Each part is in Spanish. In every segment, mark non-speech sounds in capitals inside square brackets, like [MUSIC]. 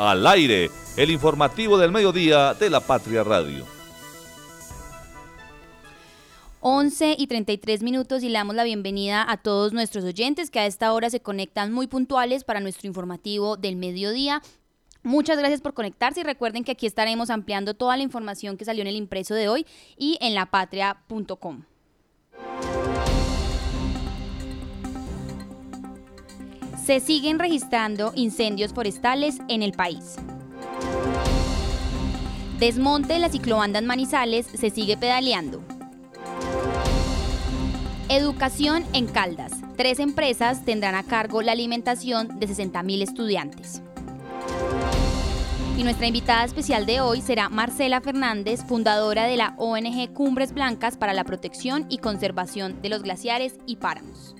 al aire, el informativo del mediodía de la Patria Radio. 11 y 33 minutos y le damos la bienvenida a todos nuestros oyentes que a esta hora se conectan muy puntuales para nuestro informativo del mediodía. Muchas gracias por conectarse y recuerden que aquí estaremos ampliando toda la información que salió en el impreso de hoy y en lapatria.com. Se siguen registrando incendios forestales en el país. Desmonte de la ciclobanda en Manizales se sigue pedaleando. Educación en Caldas. Tres empresas tendrán a cargo la alimentación de 60.000 estudiantes. Y nuestra invitada especial de hoy será Marcela Fernández, fundadora de la ONG Cumbres Blancas para la protección y conservación de los glaciares y páramos.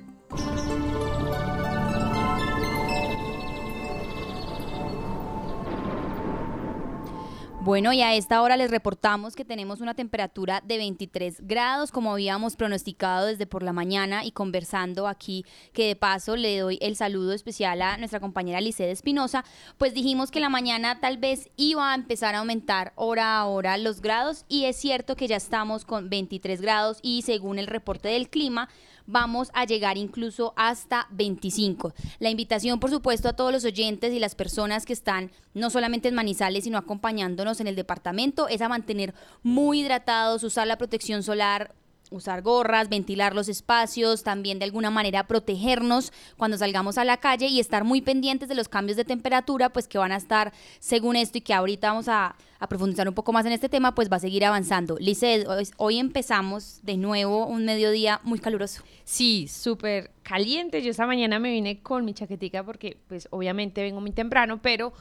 Bueno, y a esta hora les reportamos que tenemos una temperatura de 23 grados, como habíamos pronosticado desde por la mañana y conversando aquí, que de paso le doy el saludo especial a nuestra compañera Licede Espinosa, pues dijimos que la mañana tal vez iba a empezar a aumentar hora a hora los grados y es cierto que ya estamos con 23 grados y según el reporte del clima, vamos a llegar incluso hasta 25. La invitación, por supuesto, a todos los oyentes y las personas que están no solamente en Manizales, sino acompañándonos en el departamento, es a mantener muy hidratados, usar la protección solar usar gorras, ventilar los espacios, también de alguna manera protegernos cuando salgamos a la calle y estar muy pendientes de los cambios de temperatura, pues que van a estar según esto y que ahorita vamos a, profundizar un poco más en este tema, pues va a seguir avanzando. Lice, hoy, empezamos de nuevo un mediodía muy caluroso. Sí, súper caliente. Yo esta mañana me vine con mi chaquetica porque pues obviamente vengo muy temprano, pero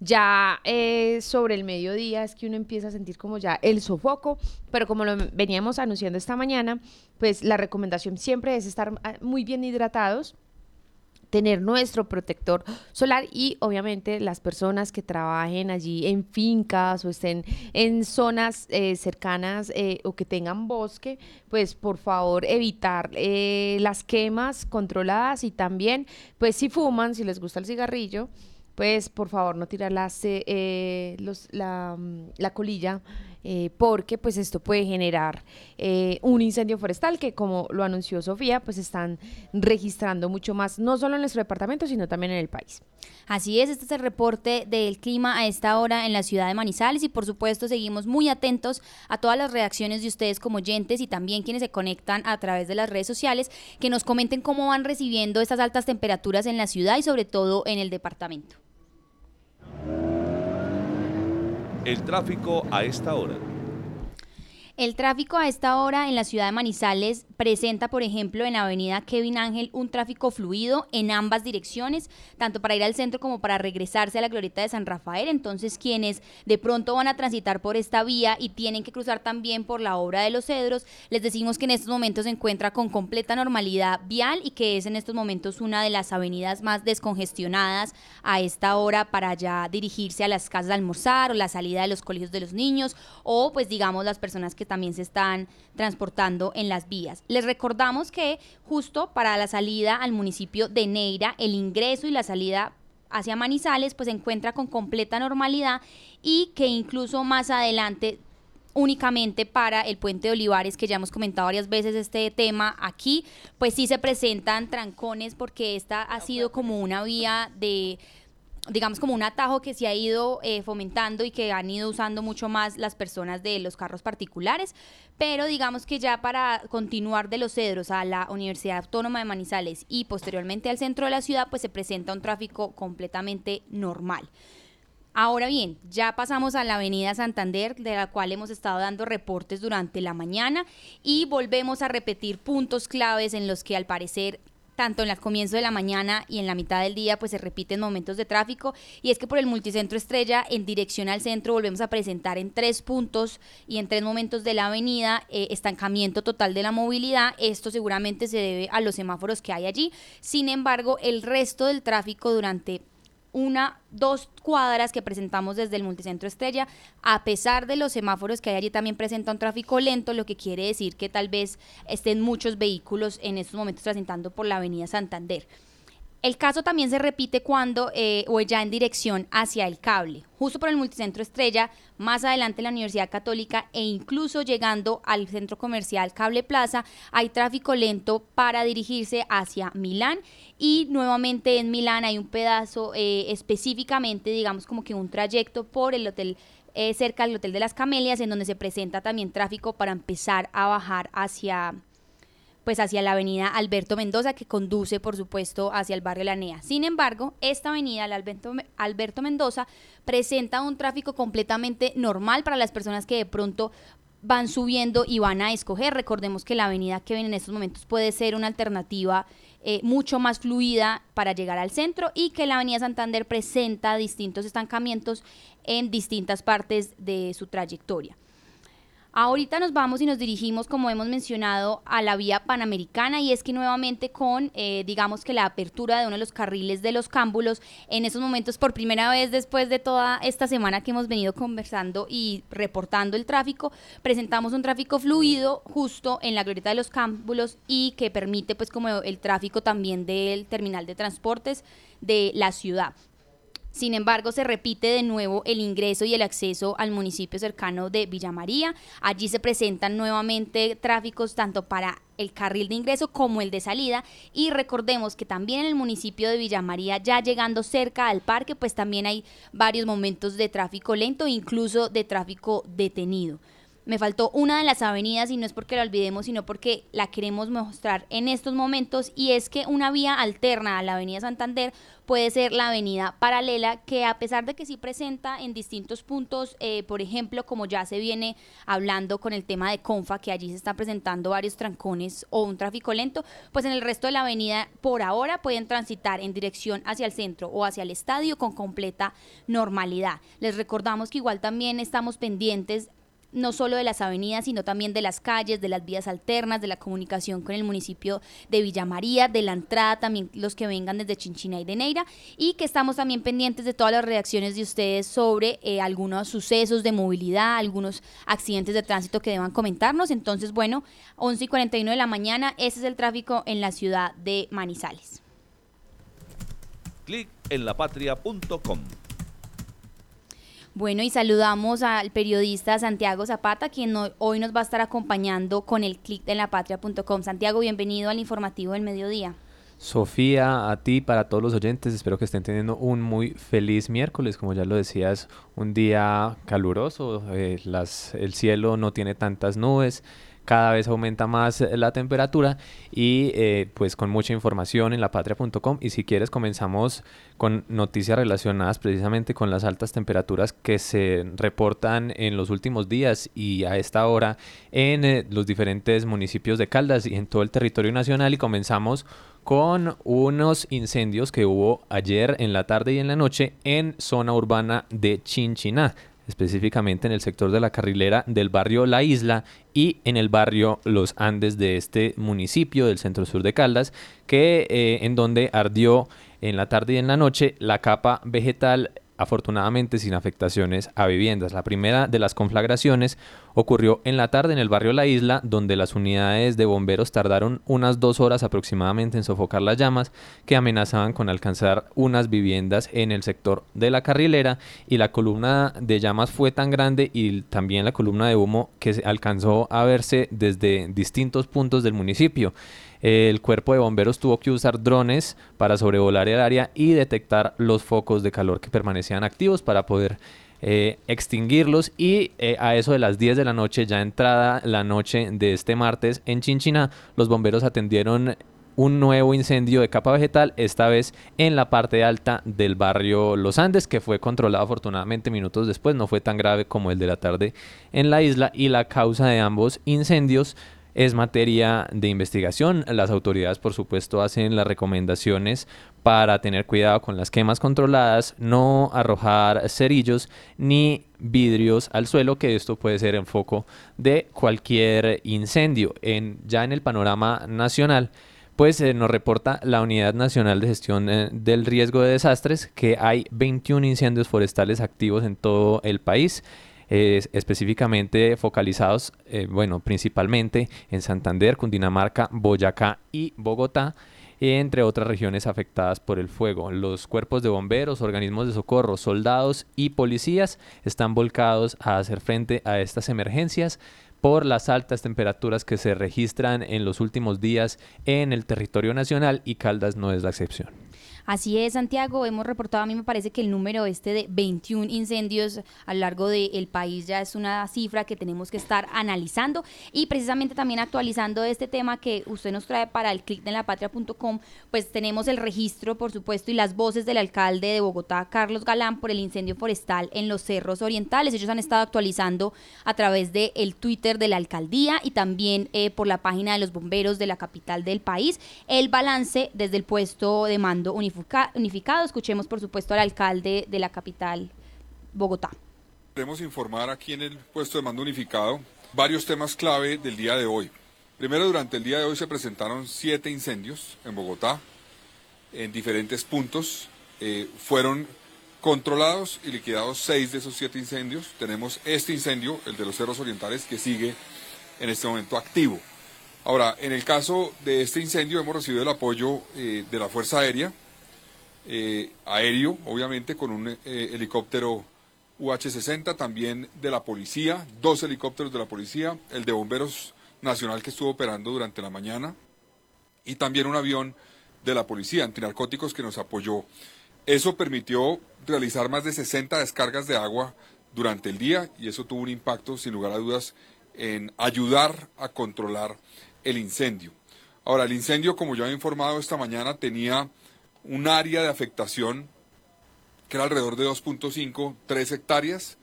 ya eh, sobre el mediodía es que uno empieza a sentir como ya el sofoco, pero como lo veníamos anunciando esta mañana, pues la recomendación siempre es estar ah, muy bien hidratados tener nuestro protector solar y obviamente las personas que trabajen allí en fincas o estén en zonas eh, cercanas eh, o que tengan bosque, pues por favor evitar las quemas controladas y también pues si fuman, si les gusta el cigarrillo, pues por favor no tirar eh, los, la, mm, la, colilla eh, porque pues esto puede generar eh, un incendio forestal que como lo anunció Sofía pues están registrando mucho más no solo en nuestro departamento sino también en el país. Así es, este es el reporte del clima a esta hora en la ciudad de Manizales y por supuesto seguimos muy atentos a todas las reacciones de ustedes como oyentes y también quienes se conectan a través de las redes sociales que nos comenten cómo van recibiendo estas altas temperaturas en la ciudad y sobre todo en el departamento. El tráfico a esta hora. El tráfico a esta hora en la ciudad de Manizales presenta, por ejemplo, en Avenida Kevin Ángel un tráfico fluido en ambas direcciones, tanto para ir al centro como para regresarse a la glorieta de San Rafael. Entonces, quienes de pronto van a transitar por esta vía y tienen que cruzar también por la obra de los cedros, les decimos que en estos momentos se encuentra con completa normalidad vial y que es en estos momentos una de las avenidas más descongestionadas a esta hora para ya dirigirse a las casas de almorzar o la salida de los colegios de los niños o pues digamos las personas que también se están transportando en las vías. Les recordamos que justo para la salida al municipio de Neira, el ingreso y la salida hacia Manizales pues se encuentra con completa normalidad y que incluso más adelante únicamente para el puente de Olivares, que ya hemos comentado varias veces este tema aquí, pues sí se presentan trancones porque esta ha sido como una vía de digamos como un atajo que se ha ido eh, fomentando y que han ido usando mucho más las personas de los carros particulares, pero digamos que ya para continuar de los cedros a la Universidad Autónoma de Manizales y posteriormente al centro de la ciudad, pues se presenta un tráfico completamente normal. Ahora bien, ya pasamos a la Avenida Santander, de la cual hemos estado dando reportes durante la mañana y volvemos a repetir puntos claves en los que al parecer tanto en el comienzo de la mañana y en la mitad del día, pues se repiten momentos de tráfico. Y es que por el multicentro Estrella, en dirección al centro, volvemos a presentar en tres puntos y en tres momentos de la avenida eh, estancamiento total de la movilidad. Esto seguramente se debe a los semáforos que hay allí. Sin embargo, el resto del tráfico durante una, dos cuadras que presentamos desde el multicentro Estrella, a pesar de los semáforos que hay allí también presenta un tráfico lento, lo que quiere decir que tal vez estén muchos vehículos en estos momentos transitando por la avenida Santander. El caso también se repite cuando eh, o ya en dirección hacia el cable, justo por el multicentro Estrella, más adelante la Universidad Católica e incluso llegando al centro comercial Cable Plaza, hay tráfico lento para dirigirse hacia Milán y nuevamente en Milán hay un pedazo eh, específicamente, digamos como que un trayecto por el hotel eh, cerca del Hotel de las Camelias, en donde se presenta también tráfico para empezar a bajar hacia pues hacia la avenida Alberto Mendoza, que conduce, por supuesto, hacia el barrio Lanea. Sin embargo, esta avenida, la Alberto, Alberto Mendoza, presenta un tráfico completamente normal para las personas que de pronto van subiendo y van a escoger. Recordemos que la avenida que viene en estos momentos puede ser una alternativa eh, mucho más fluida para llegar al centro y que la avenida Santander presenta distintos estancamientos en distintas partes de su trayectoria. Ahorita nos vamos y nos dirigimos, como hemos mencionado, a la vía panamericana y es que nuevamente con, eh, digamos que la apertura de uno de los carriles de los cámbulos, en esos momentos por primera vez después de toda esta semana que hemos venido conversando y reportando el tráfico, presentamos un tráfico fluido justo en la glorieta de los cámbulos y que permite pues como el tráfico también del terminal de transportes de la ciudad. Sin embargo, se repite de nuevo el ingreso y el acceso al municipio cercano de Villa María. Allí se presentan nuevamente tráficos tanto para el carril de ingreso como el de salida y recordemos que también en el municipio de Villa María ya llegando cerca al parque pues también hay varios momentos de tráfico lento incluso de tráfico detenido. Me faltó una de las avenidas y no es porque la olvidemos, sino porque la queremos mostrar en estos momentos y es que una vía alterna a la avenida Santander puede ser la avenida paralela que a pesar de que sí presenta en distintos puntos, eh, por ejemplo, como ya se viene hablando con el tema de Confa, que allí se están presentando varios trancones o un tráfico lento, pues en el resto de la avenida por ahora pueden transitar en dirección hacia el centro o hacia el estadio con completa normalidad. Les recordamos que igual también estamos pendientes no solo de las avenidas, sino también de las calles, de las vías alternas, de la comunicación con el municipio de Villa María, de la entrada también los que vengan desde Chinchina y de Neira, y que estamos también pendientes de todas las reacciones de ustedes sobre eh, algunos sucesos de movilidad, algunos accidentes de tránsito que deban comentarnos. Entonces, bueno, 11 y 41 de la mañana, ese es el tráfico en la ciudad de Manizales. Clic bueno, y saludamos al periodista Santiago Zapata, quien hoy nos va a estar acompañando con el clic en lapatria.com. Santiago, bienvenido al informativo del mediodía. Sofía, a ti, para todos los oyentes, espero que estén teniendo un muy feliz miércoles. Como ya lo decías, un día caluroso, eh, las, el cielo no tiene tantas nubes cada vez aumenta más eh, la temperatura y eh, pues con mucha información en lapatria.com y si quieres comenzamos con noticias relacionadas precisamente con las altas temperaturas que se reportan en los últimos días y a esta hora en eh, los diferentes municipios de Caldas y en todo el territorio nacional. Y comenzamos con unos incendios que hubo ayer en la tarde y en la noche en zona urbana de Chinchiná específicamente en el sector de la carrilera del barrio La Isla y en el barrio Los Andes de este municipio del centro sur de Caldas, que eh, en donde ardió en la tarde y en la noche la capa vegetal afortunadamente sin afectaciones a viviendas. La primera de las conflagraciones ocurrió en la tarde en el barrio La Isla, donde las unidades de bomberos tardaron unas dos horas aproximadamente en sofocar las llamas que amenazaban con alcanzar unas viviendas en el sector de la carrilera y la columna de llamas fue tan grande y también la columna de humo que alcanzó a verse desde distintos puntos del municipio. El cuerpo de bomberos tuvo que usar drones para sobrevolar el área y detectar los focos de calor que permanecían activos para poder eh, extinguirlos. Y eh, a eso de las 10 de la noche, ya entrada la noche de este martes en Chinchina, los bomberos atendieron un nuevo incendio de capa vegetal, esta vez en la parte alta del barrio Los Andes, que fue controlado afortunadamente minutos después, no fue tan grave como el de la tarde en la isla y la causa de ambos incendios es materia de investigación. Las autoridades, por supuesto, hacen las recomendaciones para tener cuidado con las quemas controladas, no arrojar cerillos ni vidrios al suelo, que esto puede ser en foco de cualquier incendio. En, ya en el panorama nacional, pues eh, nos reporta la Unidad Nacional de Gestión eh, del Riesgo de Desastres que hay 21 incendios forestales activos en todo el país específicamente focalizados, eh, bueno, principalmente en Santander, Cundinamarca, Boyacá y Bogotá. entre otras regiones afectadas por el fuego. Los cuerpos de bomberos, organismos de socorro, soldados y policías están volcados a hacer frente a estas emergencias por las altas temperaturas que se registran en los últimos días en el territorio nacional y Caldas no es la excepción. Así es, Santiago, hemos reportado, a mí me parece que el número este de 21 incendios a lo largo del país ya es una cifra que tenemos que estar analizando y precisamente también actualizando este tema que usted nos trae para el clic de la patria.com, pues tenemos el registro, por supuesto, y las voces del alcalde de Bogotá, Carlos Galán, por el incendio forestal en los cerros orientales. Ellos han estado actualizando a través del el Twitter de la alcaldía y también eh, por la página de los bomberos de la capital del país el balance desde el puesto de mando unificado unificado. Escuchemos, por supuesto, al alcalde de la capital, Bogotá. Queremos informar aquí en el puesto de mando unificado varios temas clave del día de hoy. Primero, durante el día de hoy se presentaron siete incendios en Bogotá, en diferentes puntos. Eh, fueron controlados y liquidados seis de esos siete incendios. Tenemos este incendio, el de los cerros orientales, que sigue en este momento activo. Ahora, en el caso de este incendio hemos recibido el apoyo eh, de la Fuerza Aérea, eh, aéreo, obviamente, con un eh, helicóptero UH-60, también de la policía, dos helicópteros de la policía, el de Bomberos Nacional que estuvo operando durante la mañana y también un avión de la policía antinarcóticos que nos apoyó. Eso permitió realizar más de 60 descargas de agua durante el día y eso tuvo un impacto, sin lugar a dudas, en ayudar a controlar el incendio. Ahora, el incendio, como ya he informado esta mañana, tenía un área de afectación que era alrededor de 2.5, 3 hectáreas.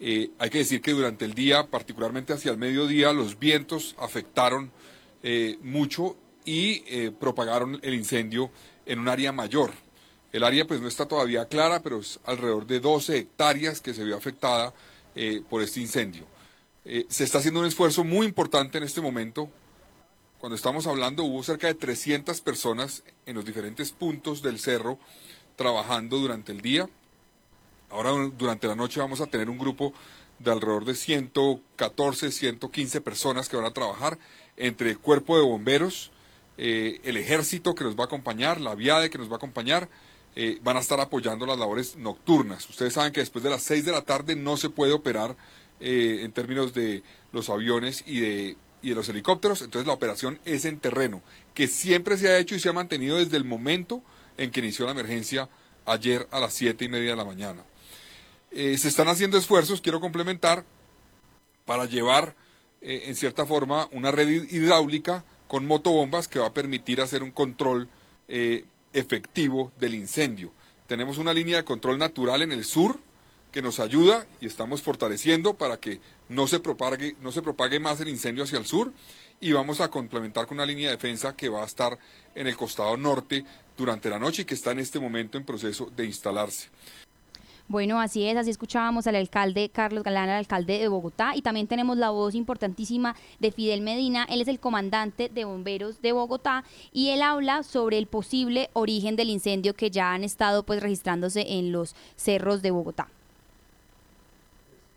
Eh, hay que decir que durante el día, particularmente hacia el mediodía, los vientos afectaron eh, mucho y eh, propagaron el incendio en un área mayor. El área pues no está todavía clara, pero es alrededor de 12 hectáreas que se vio afectada por este incendio. se está haciendo un esfuerzo muy importante en este momento cuando estamos hablando, hubo cerca de 300 personas en los diferentes puntos del cerro trabajando durante el día. Ahora durante la noche vamos a tener un grupo de alrededor de 114, 115 personas que van a trabajar entre el cuerpo de bomberos, eh, el ejército que nos va a acompañar, la viade que nos va a acompañar, eh, van a estar apoyando las labores nocturnas. Ustedes saben que después de las 6 de la tarde no se puede operar eh, en términos de los aviones y de y de los helicópteros, entonces la operación es en terreno, que siempre se ha hecho y se ha mantenido desde el momento en que inició la emergencia ayer a las siete y media de la mañana. Eh, se están haciendo esfuerzos, quiero complementar, para llevar eh, en cierta forma una red hidráulica con motobombas que va a permitir hacer un control eh, efectivo del incendio. Tenemos una línea de control natural en el sur, que nos ayuda y estamos fortaleciendo para que no se propague, no se propague más el incendio hacia el sur y vamos a complementar con una línea de defensa que va a estar en el costado norte durante la noche y que está en este momento en proceso de instalarse. Bueno, así es, así escuchábamos al alcalde Carlos Galán, al alcalde de Bogotá, y también tenemos la voz importantísima de Fidel Medina, él es el comandante de bomberos de Bogotá, y él habla sobre el posible origen del incendio que ya han estado pues registrándose en los cerros de Bogotá.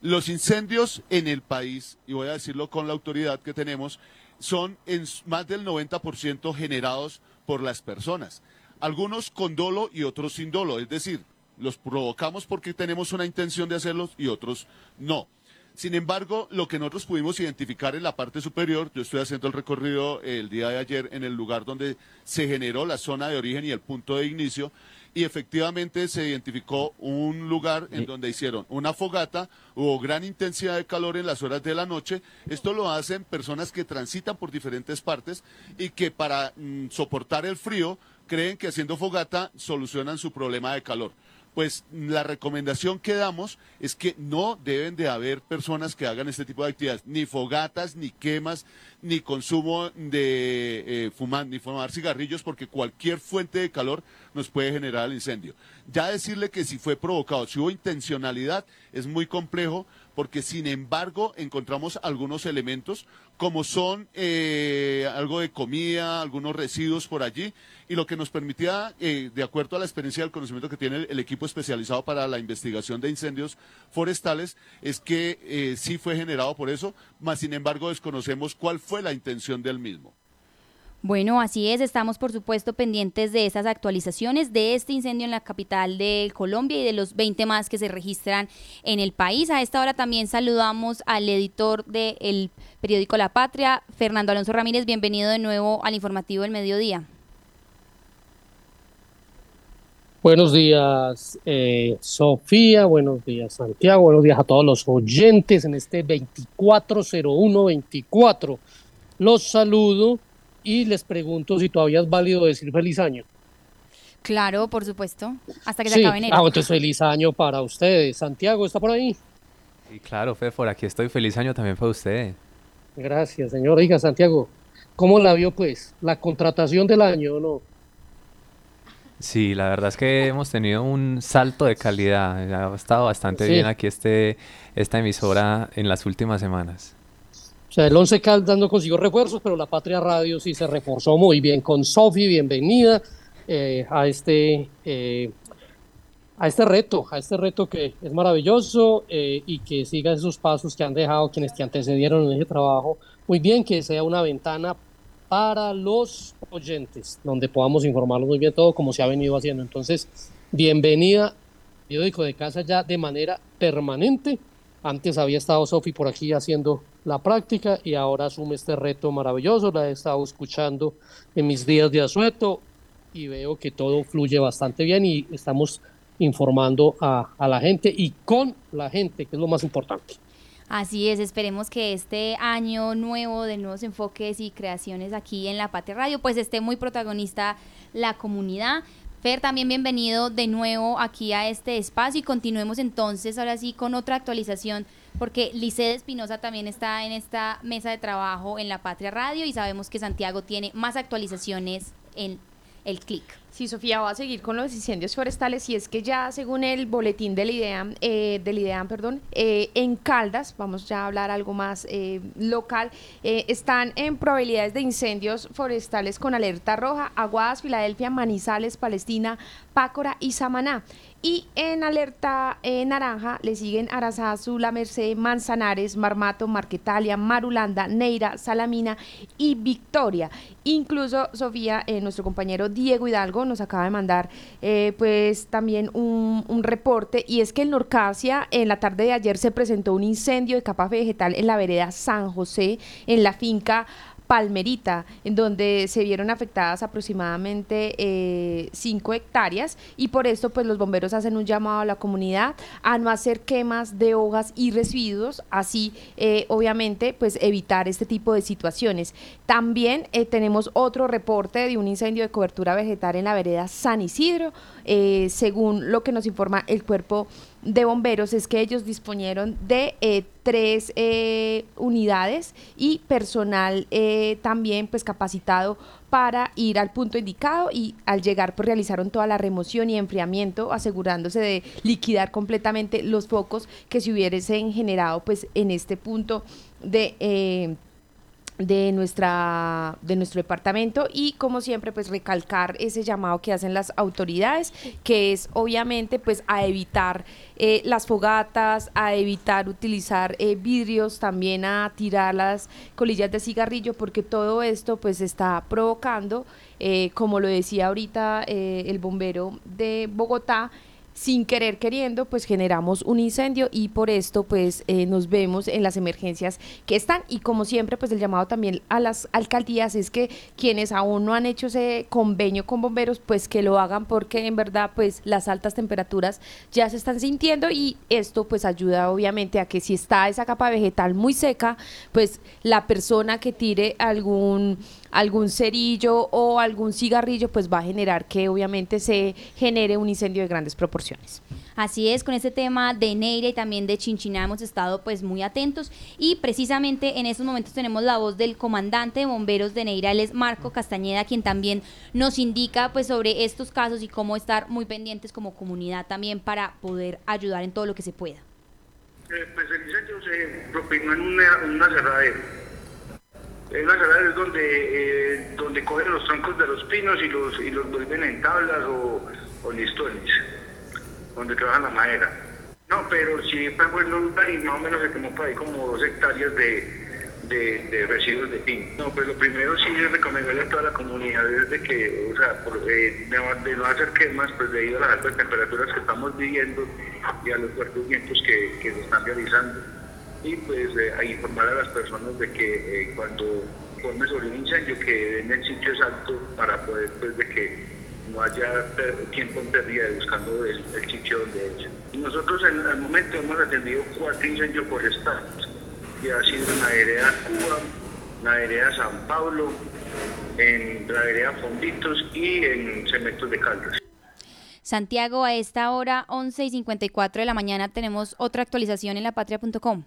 Los incendios en el país, y voy a decirlo con la autoridad que tenemos, son en más del 90% generados por las personas. Algunos con dolo y otros sin dolo, es decir, los provocamos porque tenemos una intención de hacerlos y otros no. Sin embargo, lo que nosotros pudimos identificar en la parte superior, yo estoy haciendo el recorrido el día de ayer en el lugar donde se generó la zona de origen y el punto de inicio, y efectivamente se identificó un lugar en donde hicieron una fogata, hubo gran intensidad de calor en las horas de la noche. Esto lo hacen personas que transitan por diferentes partes y que para mm, soportar el frío creen que haciendo fogata solucionan su problema de calor pues la recomendación que damos es que no deben de haber personas que hagan este tipo de actividades, ni fogatas, ni quemas, ni consumo de eh, fumar, ni fumar cigarrillos, porque cualquier fuente de calor nos puede generar el incendio. Ya decirle que si fue provocado, si hubo intencionalidad, es muy complejo, porque sin embargo encontramos algunos elementos como son eh, algo de comida, algunos residuos por allí, y lo que nos permitía, eh, de acuerdo a la experiencia y al conocimiento que tiene el, equipo especializado para la investigación de incendios forestales, es que eh, sí fue generado por eso, mas sin embargo desconocemos cuál fue la intención del mismo. Bueno, así es, estamos por supuesto pendientes de esas actualizaciones de este incendio en la capital de Colombia y de los 20 más que se registran en el país. A esta hora también saludamos al editor del periódico La Patria, Fernando Alonso Ramírez. Bienvenido de nuevo al informativo del mediodía. Buenos días, eh, Sofía. Buenos días, Santiago. Buenos días a todos los oyentes en este 240124. Los saludo y les pregunto si todavía es válido decir feliz año. Claro, por supuesto, hasta que se acabe enero. Ah, entonces feliz año para ustedes. Santiago, ¿está por ahí? Sí, claro, Fefor, aquí estoy. Feliz año también para usted. Gracias, señor. Oiga, Santiago, ¿cómo la vio, pues? ¿La contratación del año o no? Sí, la verdad es que hemos tenido un salto de calidad. Ha estado bastante bien aquí este, esta emisora en las últimas semanas. O sea, el Once Caldas no consiguió refuerzos, pero la Patria Radio sí se reforzó muy bien. Con Sofi, bienvenida eh, a, este, eh, a este reto, a este reto que es maravilloso eh, y que siga esos pasos que han dejado quienes te antecedieron en ese trabajo. Muy bien, que sea una ventana para los oyentes, donde podamos informarlos muy bien todo como se ha venido haciendo. Entonces, bienvenida, periódico de casa ya de manera permanente. Antes había estado Sofi por aquí haciendo la práctica y ahora asume este reto maravilloso. La he estado escuchando en mis días de asueto y veo que todo fluye bastante bien y estamos informando a, a la gente y con la gente, que es lo más importante. Así es, esperemos que este año nuevo de nuevos enfoques y creaciones aquí en La Patria Radio, pues esté muy protagonista la comunidad. Fer, también bienvenido de nuevo aquí a este espacio y continuemos entonces ahora sí con otra actualización porque Licede Espinosa también está en esta mesa de trabajo en La Patria Radio y sabemos que Santiago tiene más actualizaciones en el clic. Sí, Sofía, va a seguir con los incendios forestales y es que ya según el boletín del IDEAM, eh, perdón, eh, en Caldas, vamos ya a hablar algo más eh, local, eh, están en probabilidades de incendios forestales con alerta roja, Aguadas, Filadelfia, Manizales, Palestina, Pácora y Samaná. Y en alerta naranja le siguen Arazazu, La Merced, Manzanares, Marmato, Marquetalia, Marulanda, Neira, Salamina y Victoria. Incluso Sofía, eh, nuestro compañero Diego Hidalgo nos acaba de mandar eh, pues también un, un reporte y es que en Norcasia en la tarde de ayer se presentó un incendio de capa vegetal en la vereda San José, en la finca Palmerita, en donde se vieron afectadas aproximadamente eh, 5 hectáreas y por esto pues los bomberos hacen un llamado a la comunidad a no hacer quemas de hojas y residuos, así eh, obviamente pues evitar este tipo de situaciones. También eh, tenemos otro reporte de un incendio de cobertura vegetal en la vereda San Isidro, eh, según lo que nos informa el cuerpo de bomberos es que ellos disponieron de eh, tres eh, unidades y personal eh, también pues capacitado para ir al punto indicado y al llegar pues realizaron toda la remoción y enfriamiento asegurándose de liquidar completamente los focos que se hubiesen generado pues en este punto de de nuestra de nuestro departamento y como siempre pues recalcar ese llamado que hacen las autoridades que es obviamente pues a evitar eh, las fogatas a evitar utilizar eh, vidrios también a tirar las colillas de cigarrillo porque todo esto pues está provocando eh, como lo decía ahorita el bombero de Bogotá sin querer queriendo, pues generamos un incendio y por esto pues eh, nos vemos en las emergencias que están y como siempre pues el llamado también a las alcaldías es que quienes aún no han hecho ese convenio con bomberos pues que lo hagan porque en verdad pues las altas temperaturas ya se están sintiendo y esto pues ayuda obviamente a que si está esa capa vegetal muy seca pues la persona que tire algún algún cerillo o algún cigarrillo, pues va a generar que obviamente se genere un incendio de grandes proporciones. Así es, con este tema de Neira y también de Chinchiná hemos estado pues muy atentos y precisamente en estos momentos tenemos la voz del comandante de bomberos de Neira, él es Marco Castañeda, quien también nos indica pues sobre estos casos y cómo estar muy pendientes como comunidad también para poder ayudar en todo lo que se pueda. Eh, pues el incendio se propinó en una, en. En una cerradera es donde, eh, donde cogen los troncos de los pinos y los, y los vuelven en tablas o, o listones, donde trabajan la madera. No, pero sí fue bueno lugar y más o menos se quemó por ahí como dos hectáreas de, de, residuos de pino. No, pues lo primero sí es recomendarle a toda la comunidad es de que, o sea, eh, de, no hacer quemas, pues debido a las altas temperaturas que estamos viviendo y a los fuertes vientos que, que se están realizando. Y pues eh, a informar a las personas de que eh, cuando forme sobre un incendio que den el sitio exacto para poder pues de que no haya tiempo en pérdida buscando el, sitio donde es. Nosotros en el momento hemos atendido cuatro incendios por estado que ha sido en la vereda Cuba, en la vereda San Pablo, en la vereda Fonditos y en Cementos de Caldas. Santiago, a esta hora, 11 y 54 de la mañana, tenemos otra actualización en lapatria.com.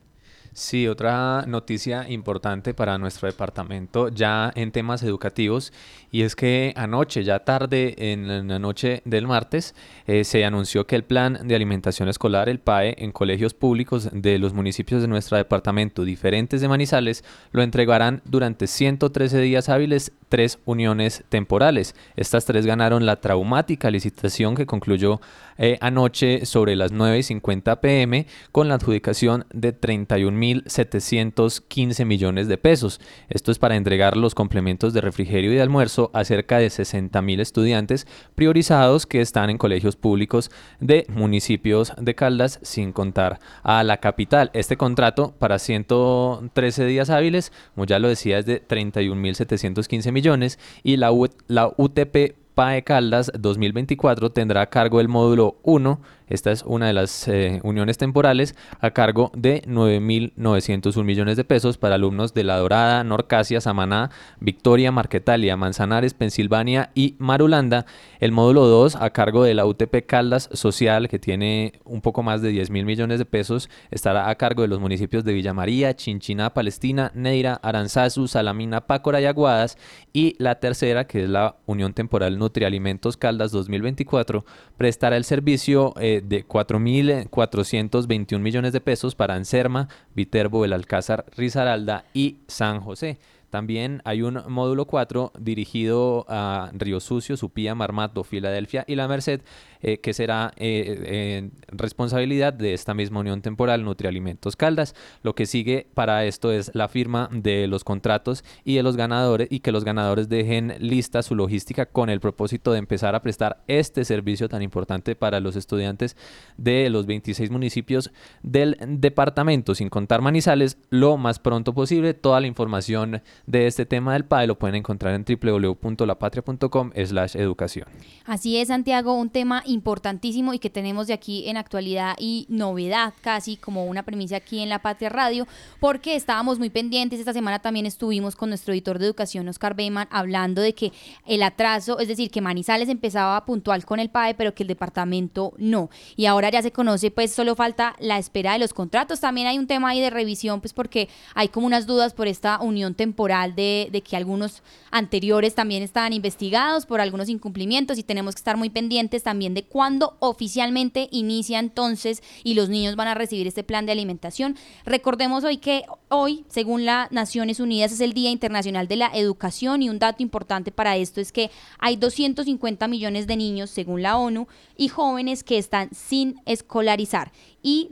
Sí, otra noticia importante para nuestro departamento ya en temas educativos y es que anoche, ya tarde en la noche del martes, eh, se anunció que el plan de alimentación escolar, el PAE, en colegios públicos de los municipios de nuestro departamento diferentes de Manizales, lo entregarán durante 113 días hábiles tres uniones temporales. Estas tres ganaron la traumática licitación que concluyó eh, anoche sobre las 9.50 pm con la adjudicación de 31.715 millones de pesos. Esto es para entregar los complementos de refrigerio y de almuerzo a cerca de 60.000 estudiantes priorizados que están en colegios públicos de municipios de Caldas sin contar a la capital. Este contrato para 113 días hábiles, como ya lo decía, es de 31.715 millones y la, la UTP PAE Caldas 2024 tendrá a cargo el módulo 1 esta es una de las eh, uniones temporales a cargo de 9.901 millones de pesos para alumnos de La Dorada, Norcasia, Samaná, Victoria, Marquetalia, Manzanares, Pensilvania y Marulanda. El módulo 2 a cargo de la UTP Caldas Social, que tiene un poco más de 10 mil millones de pesos, estará a cargo de los municipios de Villa María, Chinchiná, Palestina, Neira, Aranzazu, Salamina, Pácora y Aguadas. Y la tercera, que es la Unión Temporal Nutrialimentos Caldas 2024, prestará el servicio eh, de 4.421 millones de pesos para Anserma, Viterbo, El Alcázar, Risaralda y San José. También hay un módulo 4 dirigido a Río Sucio, Supía, Marmato, Filadelfia y La Merced, eh, que será eh, responsabilidad de esta misma unión temporal Nutrialimentos Caldas. Lo que sigue para esto es la firma de los contratos y de los ganadores y que los ganadores dejen lista su logística con el propósito de empezar a prestar este servicio tan importante para los estudiantes de los 26 municipios del departamento, sin contar Manizales, lo más pronto posible. Toda la información de este tema del PAE lo pueden encontrar en www.lapatria.com slash educación. Así es, Santiago, un tema importantísimo y que tenemos de aquí en actualidad y novedad casi como una premisa aquí en La Patria Radio, porque estábamos muy pendientes, esta semana también estuvimos con nuestro editor de educación, Oscar Beyman, hablando de que el atraso, es decir, que Manizales empezaba puntual con el PAE, pero que el departamento no. Y ahora ya se conoce, pues solo falta la espera de los contratos. También hay un tema ahí de revisión, pues porque hay como unas dudas por esta unión temporal de, que algunos anteriores también estaban investigados por algunos incumplimientos y tenemos que estar muy pendientes también de cuándo oficialmente inicia entonces y los niños van a recibir este plan de alimentación. Recordemos hoy que hoy, según las Naciones Unidas, es el Día Internacional de la Educación y un dato importante para esto es que hay 250 millones de niños, según la ONU, y jóvenes que están sin escolarizar y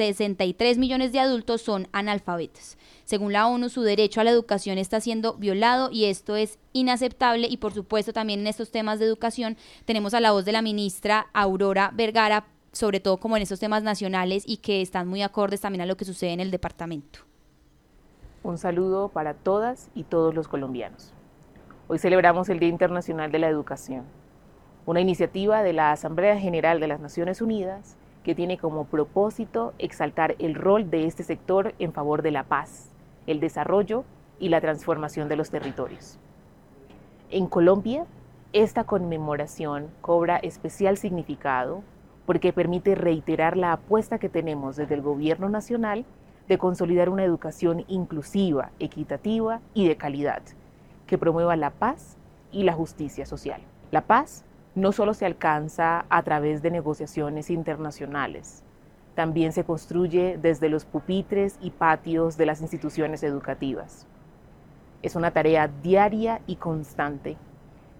763 millones de adultos son analfabetos. Según la ONU, su derecho a la educación está siendo violado y esto es inaceptable y por supuesto también en estos temas de educación tenemos a la voz de la ministra Aurora Vergara, sobre todo como en estos temas nacionales y que están muy acordes también a lo que sucede en el departamento. Un saludo para todas y todos los colombianos. Hoy celebramos el Día Internacional de la Educación, una iniciativa de la Asamblea General de las Naciones Unidas que tiene como propósito exaltar el rol de este sector en favor de la paz, el desarrollo y la transformación de los territorios. En Colombia, esta conmemoración cobra especial significado porque permite reiterar la apuesta que tenemos desde el Gobierno Nacional de consolidar una educación inclusiva, equitativa y de calidad, que promueva la paz y la justicia social. La paz no solo se alcanza a través de negociaciones internacionales, también se construye desde los pupitres y patios de las instituciones educativas. Es una tarea diaria y constante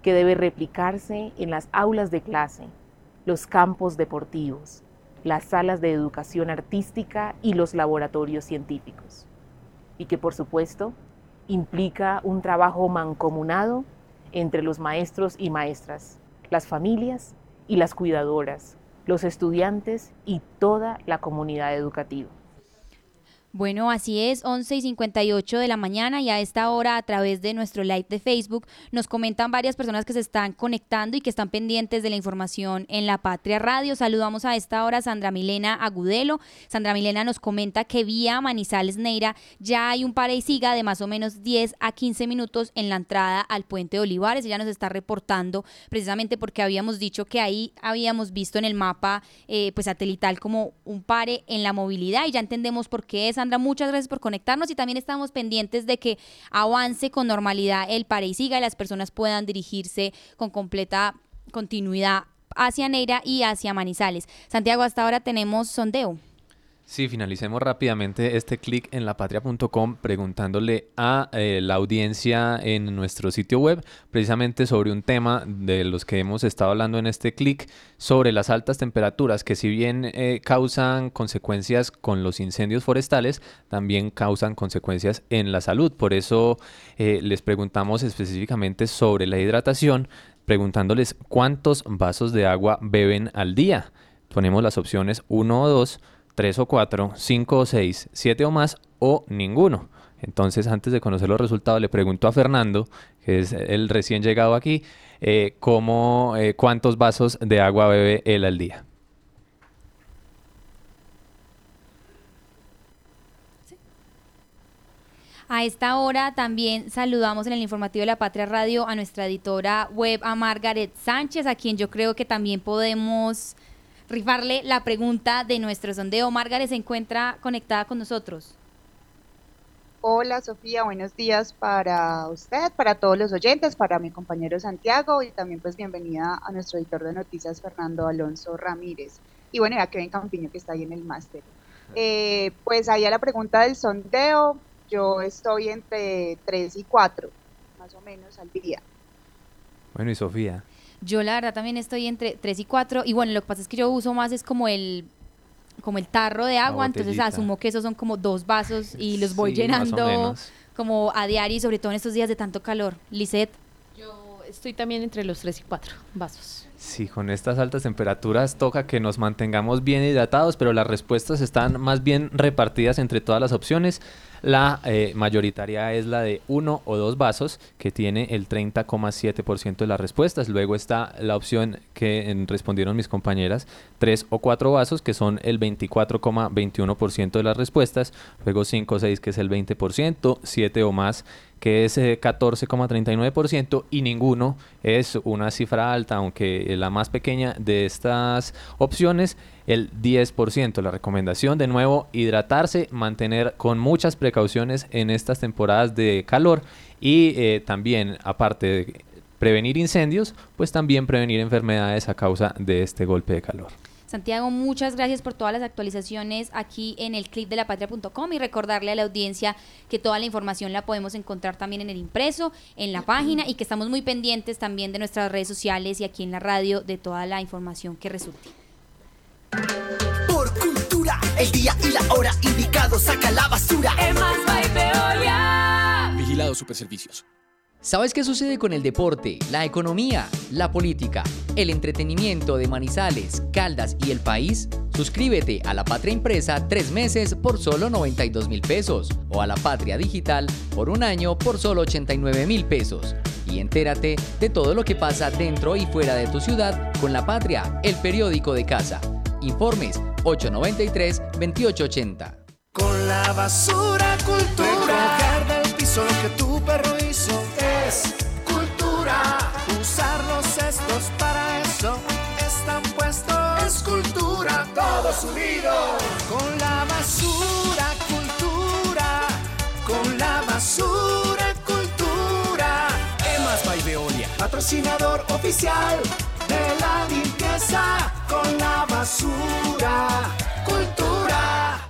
que debe replicarse en las aulas de clase, los campos deportivos, las salas de educación artística y los laboratorios científicos. y que por supuesto implica un trabajo mancomunado entre los maestros y maestras, las familias y las cuidadoras, los estudiantes y toda la comunidad educativa. Bueno, así es, 11 y 58 de la mañana y a esta hora a través de nuestro live de Facebook nos comentan varias personas que se están conectando y que están pendientes de la información en La Patria Radio. Saludamos a esta hora a Sandra Milena Agudelo. Sandra Milena nos comenta que vía Manizales Neira ya hay un pare y siga de más o menos 10 a 15 minutos en la entrada al puente de Olivares. Ella nos está reportando precisamente porque habíamos dicho que ahí habíamos visto en el mapa eh, pues satelital como un pare en la movilidad y ya entendemos por qué es Sandra, muchas gracias por conectarnos y también estamos pendientes de que avance con normalidad el pare y siga y las personas puedan dirigirse con completa continuidad hacia Neira y hacia Manizales. Santiago, hasta ahora tenemos sondeo. Sí, finalicemos rápidamente este clic en lapatria.com preguntándole a eh, la audiencia en nuestro sitio web precisamente sobre un tema de los que hemos estado hablando en este clic sobre las altas temperaturas que si bien eh, causan consecuencias con los incendios forestales, también causan consecuencias en la salud. Por eso eh, les preguntamos específicamente sobre la hidratación, preguntándoles cuántos vasos de agua beben al día. Ponemos las opciones 1 o 2 tres o cuatro, cinco o seis, siete o más o ninguno. Entonces, antes de conocer los resultados, le pregunto a Fernando, que es el recién llegado aquí, eh, cómo, eh, cuántos vasos de agua bebe él al día. A esta hora también saludamos en el informativo de la Patria Radio a nuestra editora web, a Margaret Sánchez, a quien yo creo que también podemos rifarle la pregunta de nuestro sondeo. Margaret se encuentra conectada con nosotros. Hola Sofía, buenos días para usted, para todos los oyentes, para mi compañero Santiago y también pues bienvenida a nuestro editor de noticias Fernando Alonso Ramírez. Y bueno, ya Kevin Campiño que está ahí en el máster. Eh, pues ahí a la pregunta del sondeo, yo estoy entre 3 y 4, más o menos al día. Bueno, y Sofía. Yo la verdad también estoy entre 3 y 4 y bueno, lo que pasa es que yo uso más es como el como el tarro de agua, entonces asumo que esos son como dos vasos y [LAUGHS] los voy llenando como a diario y sobre todo en estos días de tanto calor. Lisette. Yo estoy también entre los 3 y 4 vasos. Sí, con estas altas temperaturas toca que nos mantengamos bien hidratados, pero las respuestas están más bien repartidas entre todas las opciones. La eh, mayoritaria es la de uno o dos vasos, que tiene el 30,7% de las respuestas. Luego está la opción que respondieron mis compañeras, tres o cuatro vasos, que son el 24,21% de las respuestas. Luego cinco o seis, que es el 20%, siete o más, que es 14,39% eh, y ninguno es una cifra alta, aunque la más pequeña de estas opciones, el 10%. La recomendación de nuevo, hidratarse, mantener con muchas precauciones en estas temporadas de calor y eh, también, aparte de prevenir incendios, pues también prevenir enfermedades a causa de este golpe de calor. Santiago, muchas gracias por todas las actualizaciones aquí en el clip de la patria.com y recordarle a la audiencia que toda la información la podemos encontrar también en el impreso, en la página y que estamos muy pendientes también de nuestras redes sociales y aquí en la radio de toda la información que resulte. Por cultura, el día y la hora indicado saca la basura. Vigilado Superservicios. ¿Sabes qué sucede con el deporte, la economía, la política, el entretenimiento de Manizales, Caldas y el país? Suscríbete a La Patria Impresa tres meses por solo 92 mil pesos o a La Patria Digital por un año por solo 89 mil pesos. Y entérate de todo lo que pasa dentro y fuera de tu ciudad con La Patria, el periódico de casa. Informes 893-2880. Con la basura cultura, del piso que tu perro hizo es cultura. Usar los cestos están puestos. Es cultura, todos unidos. Con la basura, cultura. Con la basura, cultura. Emas by Veolia, patrocinador oficial de la limpieza. Con la basura, cultura.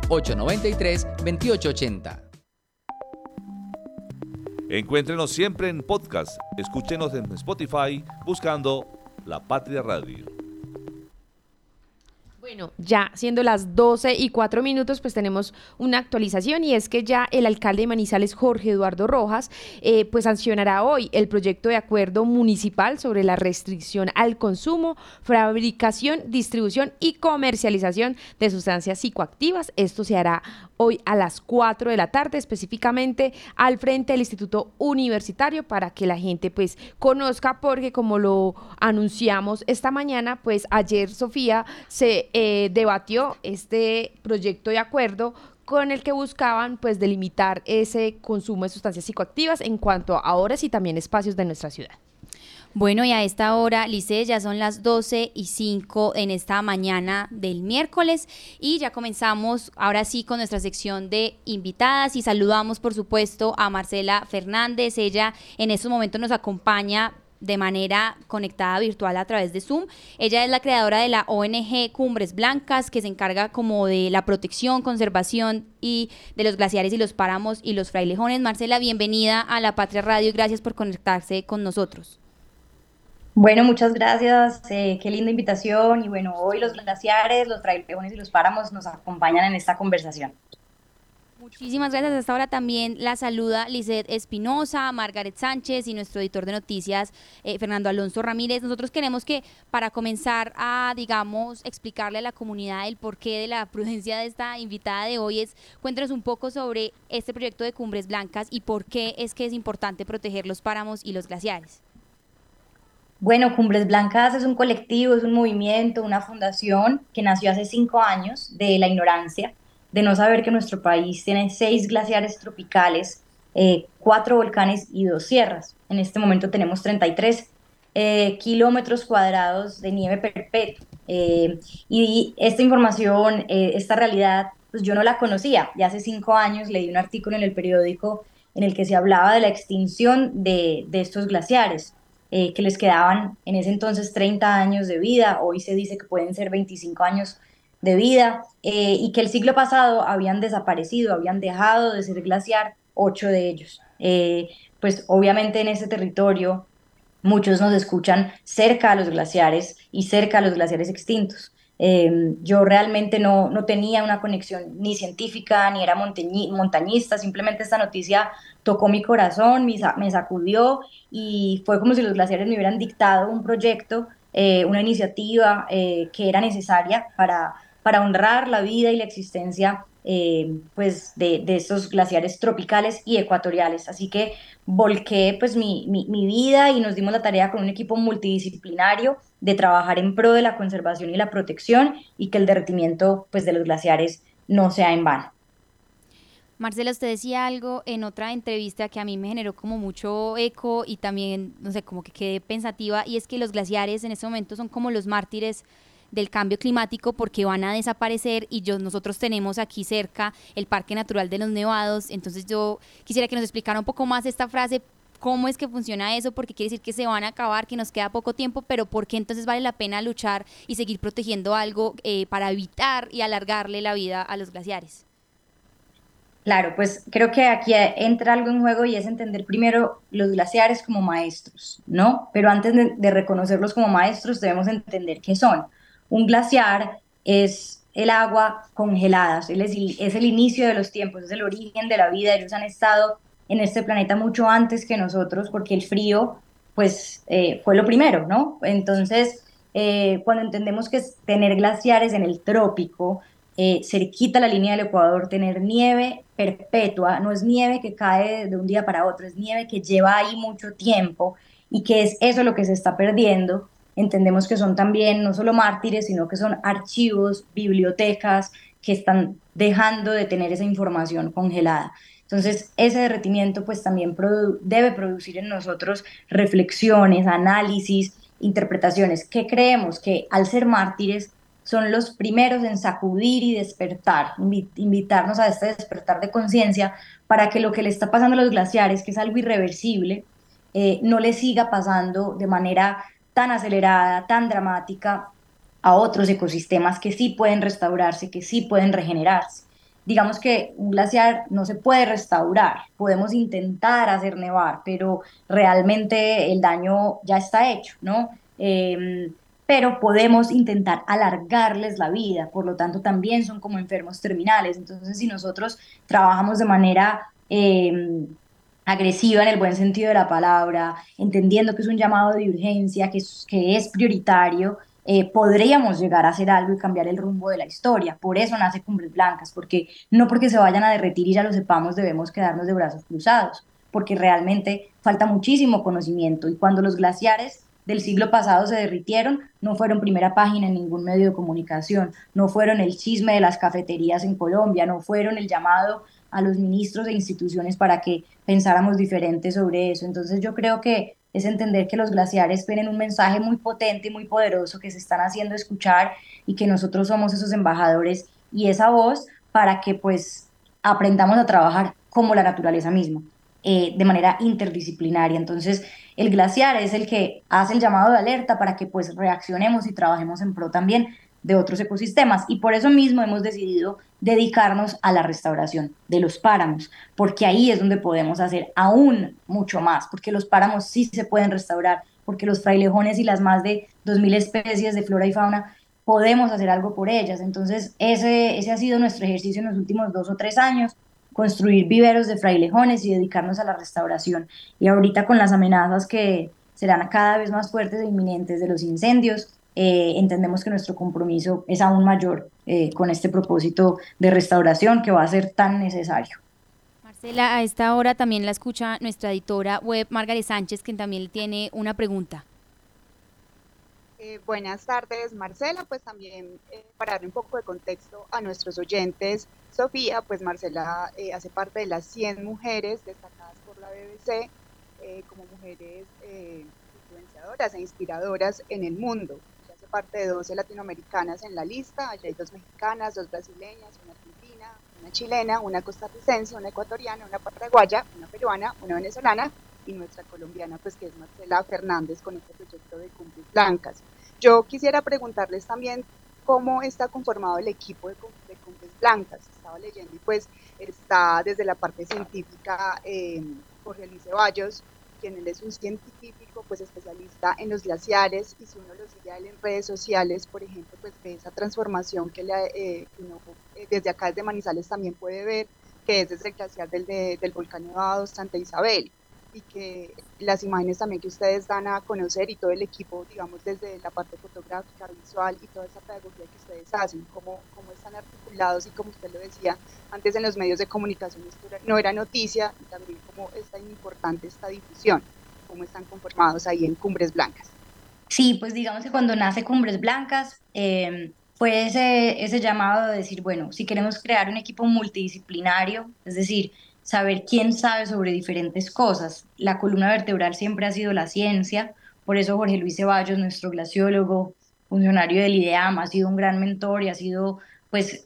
893-2880. Encuéntrenos siempre en podcast. Escúchenos en Spotify buscando La Patria Radio. Bueno, ya siendo las 12 y 4 minutos, pues tenemos una actualización y es que ya el alcalde de Manizales, Jorge Eduardo Rojas, eh, pues sancionará hoy el proyecto de acuerdo municipal sobre la restricción al consumo, fabricación, distribución y comercialización de sustancias psicoactivas. Esto se hará hoy a las 4 de la tarde, específicamente al frente del Instituto Universitario, para que la gente pues conozca, porque como lo anunciamos esta mañana, pues ayer Sofía se eh, debatió este proyecto de acuerdo con el que buscaban pues delimitar ese consumo de sustancias psicoactivas en cuanto a horas y también espacios de nuestra ciudad. Bueno, y a esta hora, Lice, ya son las 12 y 5 en esta mañana del miércoles y ya comenzamos ahora sí con nuestra sección de invitadas y saludamos por supuesto a Marcela Fernández. Ella en estos momentos nos acompaña de manera conectada virtual a través de Zoom. Ella es la creadora de la ONG Cumbres Blancas, que se encarga como de la protección, conservación y de los glaciares y los páramos y los frailejones. Marcela, bienvenida a La Patria Radio y gracias por conectarse con nosotros. Bueno, muchas gracias, eh, qué linda invitación y bueno, hoy los glaciares, los frailejones y los páramos nos acompañan en esta conversación. Muchísimas gracias. Hasta ahora también la saluda Lizeth Espinosa, Margaret Sánchez y nuestro editor de noticias, eh, Fernando Alonso Ramírez. Nosotros queremos que para comenzar a, digamos, explicarle a la comunidad el porqué de la [LAUGHS] prudencia de esta invitada de hoy es, cuéntanos un poco sobre este proyecto de Cumbres Blancas y por qué es que es importante proteger los páramos y los glaciares. Bueno, Cumbres Blancas es un colectivo, es un movimiento, una fundación que nació hace cinco años de la ignorancia, de no saber que nuestro país tiene seis glaciares tropicales, eh, cuatro volcanes y dos sierras. En este momento tenemos 33 eh, kilómetros cuadrados de nieve perpetua. Eh, y esta información, esta realidad, pues yo no la conocía. Ya hace cinco años leí un artículo en el periódico en el que se hablaba de la extinción de, de estos glaciares. Eh, que les quedaban en ese entonces 30 años de vida, hoy se dice que pueden ser 25 años de vida, eh, y que el siglo pasado habían desaparecido, habían dejado de ser glaciar ocho de ellos. Eh, pues obviamente en ese territorio muchos nos escuchan cerca a los glaciares y cerca a los glaciares extintos. Em, yo realmente no, no, tenía una conexión ni científica, ni era montañista, simplemente esta noticia tocó mi corazón, me, sacudió y fue como si los glaciares me hubieran dictado un proyecto, eh, una iniciativa que era necesaria para, para honrar la vida y la existencia eh, pues de, de, estos glaciares tropicales y ecuatoriales. Así que volqué pues mi, mi, mi, vida y nos dimos la tarea con un equipo multidisciplinario de trabajar en pro de la conservación y la protección y que el derretimiento pues, de los glaciares no sea en vano. Marcela, usted decía algo en otra entrevista que a mí me generó como mucho eco y también, no sé, como que quedé pensativa, y es que los glaciares en este momento son como los mártires del cambio climático porque van a desaparecer y yo, nosotros tenemos aquí cerca el Parque Natural de los Nevados, entonces yo quisiera que nos explicara un poco más esta frase, cómo es que funciona eso, porque quiere decir que se van a acabar, que nos queda poco tiempo, pero ¿por qué entonces vale la pena luchar y seguir protegiendo algo eh, para evitar y alargarle la vida a los glaciares? Claro, pues creo que aquí entra algo en juego y es entender primero los glaciares como maestros, ¿no? Pero antes de, reconocerlos como maestros debemos entender qué son. Un glaciar es el agua congelada, es, el inicio de los tiempos, es el origen de la vida, ellos han estado en este planeta mucho antes que nosotros, porque el frío, pues, eh, fue lo primero, ¿no? Entonces, eh, cuando entendemos que tener glaciares en el trópico eh, cerquita la línea del Ecuador, tener nieve perpetua, no es nieve que cae de un día para otro, es nieve que lleva ahí mucho tiempo y que es eso lo que se está perdiendo. Entendemos que son también no solo mártires, sino que son archivos, bibliotecas que están dejando de tener esa información congelada. Entonces, ese derretimiento pues también debe producir en nosotros reflexiones, análisis, interpretaciones. ¿Qué creemos? Que al ser mártires son los primeros en sacudir y despertar, invitarnos a este despertar de conciencia para que lo que le está pasando a los glaciares, que es algo irreversible, eh, no le siga pasando de manera tan acelerada, tan dramática a otros ecosistemas que sí pueden restaurarse, que sí pueden regenerarse digamos que un glaciar no se puede restaurar, podemos intentar hacer nevar, pero realmente el daño ya está hecho, ¿no? Em, pero podemos intentar alargarles la vida, por lo tanto también son como enfermos terminales. Entonces, si nosotros trabajamos de manera em, agresiva en el buen sentido de la palabra, entendiendo que es un llamado de urgencia, que que es prioritario, eh, podríamos llegar a hacer algo y cambiar el rumbo de la historia. Por eso nace Cumbres Blancas, porque no porque se vayan a derretir y ya lo sepamos debemos quedarnos de brazos cruzados, porque realmente falta muchísimo conocimiento y cuando los glaciares del siglo pasado se derritieron, no fueron primera página en ningún medio de comunicación, no fueron el chisme de las cafeterías en Colombia, no fueron el llamado a los ministros e instituciones para que pensáramos diferente sobre eso. Entonces yo creo que es entender que los glaciares tienen un mensaje muy potente y muy poderoso que se están haciendo escuchar y que nosotros somos esos embajadores y esa voz para que pues aprendamos a trabajar como la naturaleza misma, eh, de manera interdisciplinaria. Entonces, el glaciar es el que hace el llamado de alerta para que pues reaccionemos y trabajemos en pro también de otros ecosistemas. Y por eso mismo hemos decidido dedicarnos a la restauración de los páramos, porque ahí es donde podemos hacer aún mucho más, porque los páramos sí se pueden restaurar, porque los frailejones y las más de 2.000 especies de flora y fauna podemos hacer algo por ellas. Entonces, ese, ese ha sido nuestro ejercicio en los últimos dos o tres años, construir viveros de frailejones y dedicarnos a la restauración. Y ahorita con las amenazas que serán cada vez más fuertes e inminentes de los incendios, eh, entendemos que nuestro compromiso es aún mayor eh, con este propósito de restauración que va a ser tan necesario. Marcela, a esta hora también la escucha nuestra editora web Margaret Sánchez, quien también tiene una pregunta. Eh, buenas tardes, Marcela. Pues también para darle un poco de contexto a nuestros oyentes, Sofía, pues Marcela hace parte de las 100 mujeres destacadas por la BBC como mujeres influenciadoras e inspiradoras en el mundo parte de 12 latinoamericanas en la lista. Allá hay dos mexicanas, dos brasileñas, una argentina, una chilena, una costarricense, una ecuatoriana, una paraguaya, una peruana, una venezolana y nuestra colombiana, pues que es Marcela Fernández con este proyecto de Cumbres Blancas. Yo quisiera preguntarles también cómo está conformado el equipo de, Cumbres Blancas. Estaba leyendo y pues está desde la parte científica eh, Jorge Luis Ceballos, quien él es un científico, pues especialista en los glaciares, y si uno lo sigue en redes sociales, por ejemplo, pues ve esa transformación que, eh, eh, desde acá desde Manizales también puede ver, que es desde el glaciar del, del volcán Nevado Santa Isabel y que las imágenes también que ustedes dan a conocer y todo el equipo, digamos, desde la parte fotográfica, visual y toda esa pedagogía que ustedes hacen, cómo, cómo están articulados y como usted lo decía, antes en los medios de comunicación no era noticia y también cómo es tan importante esta difusión, cómo están conformados ahí en Cumbres Blancas. Sí, pues digamos que cuando nace Cumbres Blancas, eh, fue ese, ese llamado de decir, bueno, si queremos crear un equipo multidisciplinario, es decir, saber quién sabe sobre diferentes cosas. La columna vertebral siempre ha sido la ciencia, por eso Jorge Luis Ceballos, nuestro glaciólogo, funcionario del IDEAM, ha sido un gran mentor y ha sido, pues,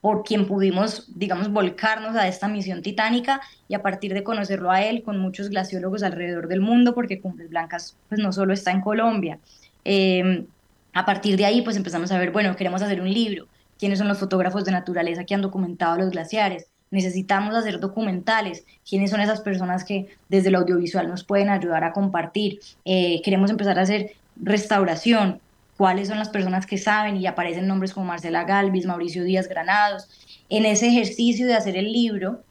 por quien pudimos, digamos, volcarnos a esta misión titánica y a partir de conocerlo a él con muchos glaciólogos alrededor del mundo, porque Cumbres Blancas, pues, no solo está en Colombia. Eh, a partir de ahí, pues, empezamos a ver, bueno, queremos hacer un libro, quiénes son los fotógrafos de naturaleza que han documentado los glaciares, necesitamos hacer documentales, quiénes son esas personas que desde el audiovisual nos pueden ayudar a compartir, eh, queremos empezar a hacer restauración, cuáles son las personas que saben y aparecen nombres como Marcela Galvis, Mauricio Díaz Granados. En ese ejercicio de hacer el libro,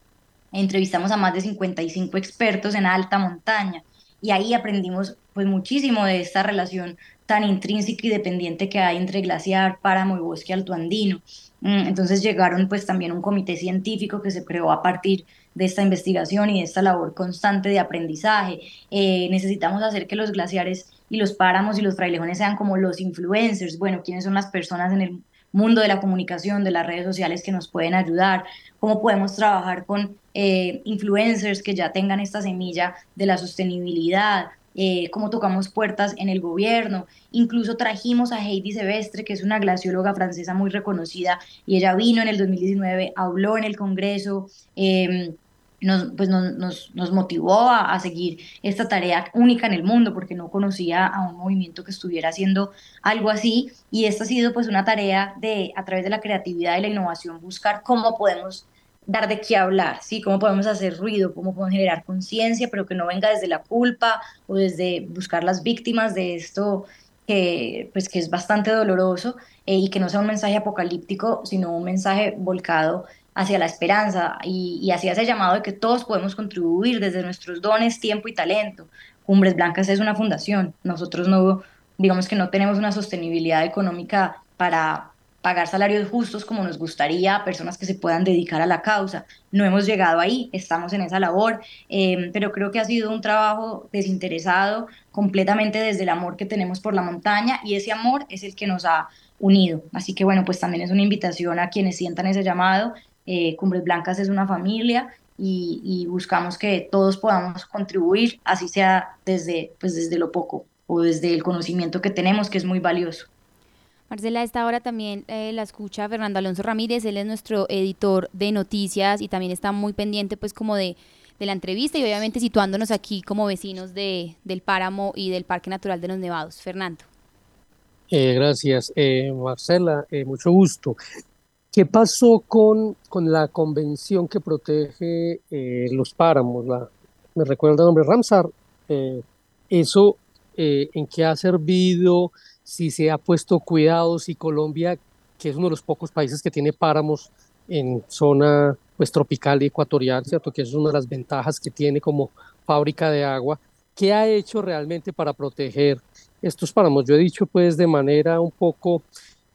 entrevistamos a más de 55 expertos en alta montaña. Y ahí aprendimos pues muchísimo de esta relación tan intrínseca y dependiente que hay entre glaciar, páramo y bosque altoandino. Mm, entonces llegaron pues también un comité científico que se creó a partir de esta investigación y de esta labor constante de aprendizaje. Eh, necesitamos hacer que los glaciares y los páramos y los frailejones sean como los influencers, bueno, quiénes son las personas en el mundo de la comunicación, de las redes sociales que nos pueden ayudar, cómo podemos trabajar con eh, influencers que ya tengan esta semilla de la sostenibilidad, eh, cómo tocamos puertas en el gobierno. Incluso trajimos a Heidi Sebestre, que es una glacióloga francesa muy reconocida, y ella vino en el 2019, habló en el Congreso. Em, nos, pues nos, nos, motivó a, a, seguir esta tarea única en el mundo porque no conocía a un movimiento que estuviera haciendo algo así y esta ha sido pues una tarea de a través de la creatividad y la innovación buscar cómo podemos dar de qué hablar, ¿sí? Cómo podemos hacer ruido, cómo podemos generar conciencia, pero que no venga desde la culpa o desde buscar las víctimas de esto que, pues, que es bastante doloroso eh, y que no sea un mensaje apocalíptico, sino un mensaje volcado hacia la esperanza y, y hacia ese llamado de que todos podemos contribuir desde nuestros dones, tiempo y talento. Cumbres Blancas es una fundación, nosotros no, digamos que no tenemos una sostenibilidad económica para pagar salarios justos como nos gustaría a personas que se puedan dedicar a la causa. No hemos llegado ahí, estamos en esa labor, eh, pero creo que ha sido un trabajo desinteresado, completamente desde el amor que tenemos por la montaña y ese amor es el que nos ha unido. Así que bueno, pues también es una invitación a quienes sientan ese llamado. Eh, Cumbres Blancas es una familia y, y, buscamos que todos podamos contribuir, así sea desde, pues desde lo poco o desde el conocimiento que tenemos, que es muy valioso. Marcela, a esta hora también eh, la escucha Fernando Alonso Ramírez, él es nuestro editor de noticias y también está muy pendiente pues como de, de la entrevista y obviamente situándonos aquí como vecinos de, del páramo y del Parque Natural de los Nevados. Fernando. Eh, gracias, eh, Marcela, mucho gusto. ¿Qué pasó con, con la convención que protege los páramos? La, me recuerda el nombre Ramsar. ¿Eso en qué ha servido? Si se ha puesto cuidado, si Colombia, que es uno de los pocos países que tiene páramos en zona pues tropical y ecuatorial, ¿cierto? Que es una de las ventajas que tiene como fábrica de agua. ¿Qué ha hecho realmente para proteger estos páramos? Yo he dicho pues de manera un poco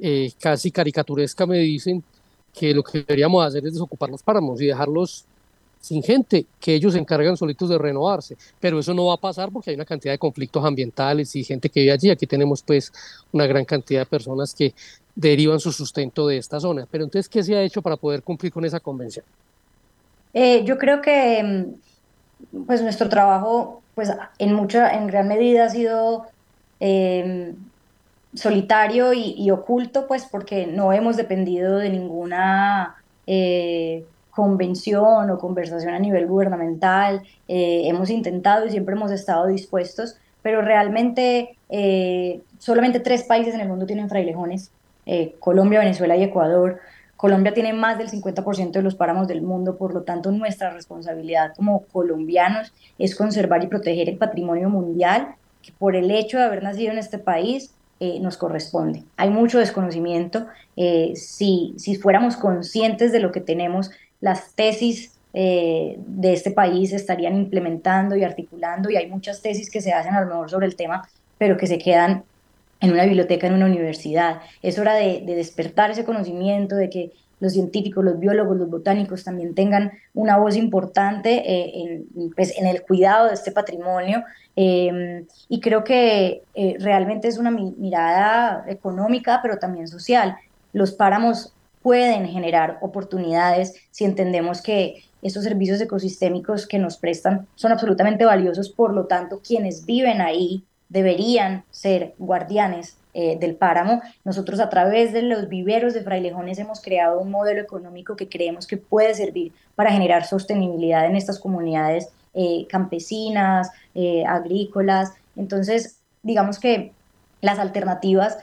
eh, casi caricaturesca, me dicen que lo que deberíamos hacer es desocupar los páramos y dejarlos sin gente, que ellos se encargan solitos de renovarse, pero eso no va a pasar porque hay una cantidad de conflictos ambientales y gente que vive allí. Aquí tenemos pues una gran cantidad de personas que derivan su sustento de esta zona. Pero entonces, ¿qué se ha hecho para poder cumplir con esa convención? Eh, yo creo que mm, pues nuestro trabajo pues en mucha, en gran medida ha sido eh, solitario y, y, oculto, pues porque no hemos dependido de ninguna eh, convención o conversación a nivel gubernamental. Eh, hemos intentado y siempre hemos estado dispuestos, pero realmente eh, solamente tres países en el mundo tienen frailejones, eh, Colombia, Venezuela y Ecuador. Colombia tiene más del 50% de los páramos del mundo, por lo tanto nuestra responsabilidad como colombianos es conservar y proteger el patrimonio mundial, que por el hecho de haber nacido en este país eh, nos corresponde. Hay mucho desconocimiento. Eh, si, si fuéramos conscientes de lo que tenemos, las tesis eh, de este país estarían implementando y articulando y hay muchas tesis que se hacen a lo mejor sobre el tema, pero que se quedan en una biblioteca, en una universidad. Es hora de, de despertar ese conocimiento, de que los científicos, los biólogos, los botánicos también tengan una voz importante eh, en, pues, en, el cuidado de este patrimonio. Eh, y creo que eh, realmente es una mirada económica, pero también social. Los páramos pueden generar oportunidades si entendemos que estos servicios ecosistémicos que nos prestan son absolutamente valiosos, por lo tanto quienes viven ahí deberían ser guardianes eh, del páramo. Nosotros a través de los viveros de frailejones hemos creado un modelo económico que creemos que puede servir para generar sostenibilidad en estas comunidades eh, campesinas, eh, agrícolas. Entonces, digamos que las alternativas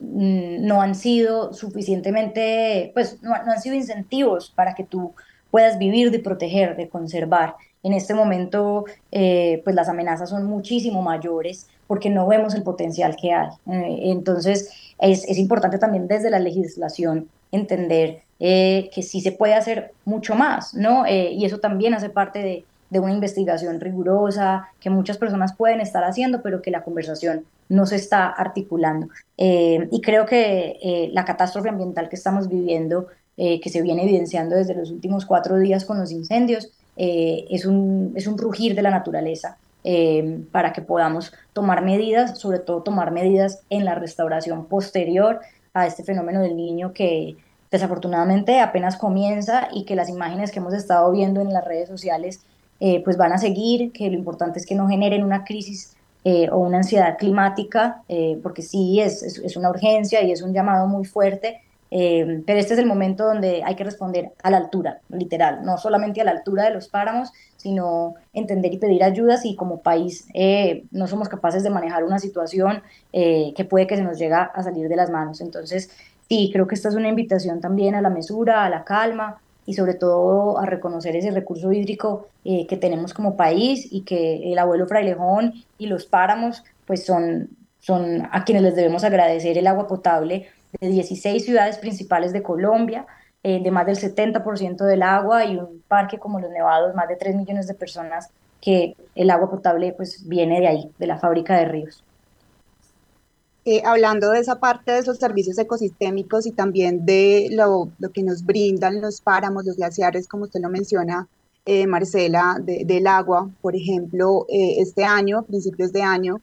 no han sido suficientemente, pues no, no, han sido incentivos para que tú puedas vivir de proteger, de conservar. En este momento, eh, pues las amenazas son muchísimo mayores porque no vemos el potencial que hay. Eh, entonces, es, es, importante también desde la legislación entender eh, que sí se puede hacer mucho más, ¿no? y eso también hace parte de, de una investigación rigurosa que muchas personas pueden estar haciendo, pero que la conversación no se está articulando. Eh, y creo que eh, la catástrofe ambiental que estamos viviendo, eh, que se viene evidenciando desde los últimos cuatro días con los incendios, es, un, es un rugir de la naturaleza. para que podamos tomar medidas, sobre todo tomar medidas en la restauración posterior a este fenómeno del niño que desafortunadamente apenas comienza y que las imágenes que hemos estado viendo en las redes sociales pues van a seguir, que lo importante es que no generen una crisis eh, o una ansiedad climática, eh, porque sí es, es, una urgencia y es un llamado muy fuerte, eh, pero este es el momento donde hay que responder a la altura, literal, no solamente a la altura de los páramos, sino entender y pedir ayudas y como país no somos capaces de manejar una situación que puede que se nos llegue a salir de las manos. Entonces, sí, creo que esta es una invitación también a la mesura, a la calma, y sobre todo a reconocer ese recurso hídrico eh, que tenemos como país y que el abuelo frailejón y los páramos pues son, son a quienes les debemos agradecer el agua potable de 16 ciudades principales de Colombia, eh, de más del 70% del agua y un parque como los Nevados, más de 3 millones de personas que el agua potable pues viene de ahí, de la fábrica de ríos. Eh, hablando de esa parte de esos servicios ecosistémicos y también de lo, lo, que nos brindan los páramos, los glaciares, como usted lo menciona, eh, Marcela, del agua, por ejemplo, eh, este año, principios de año,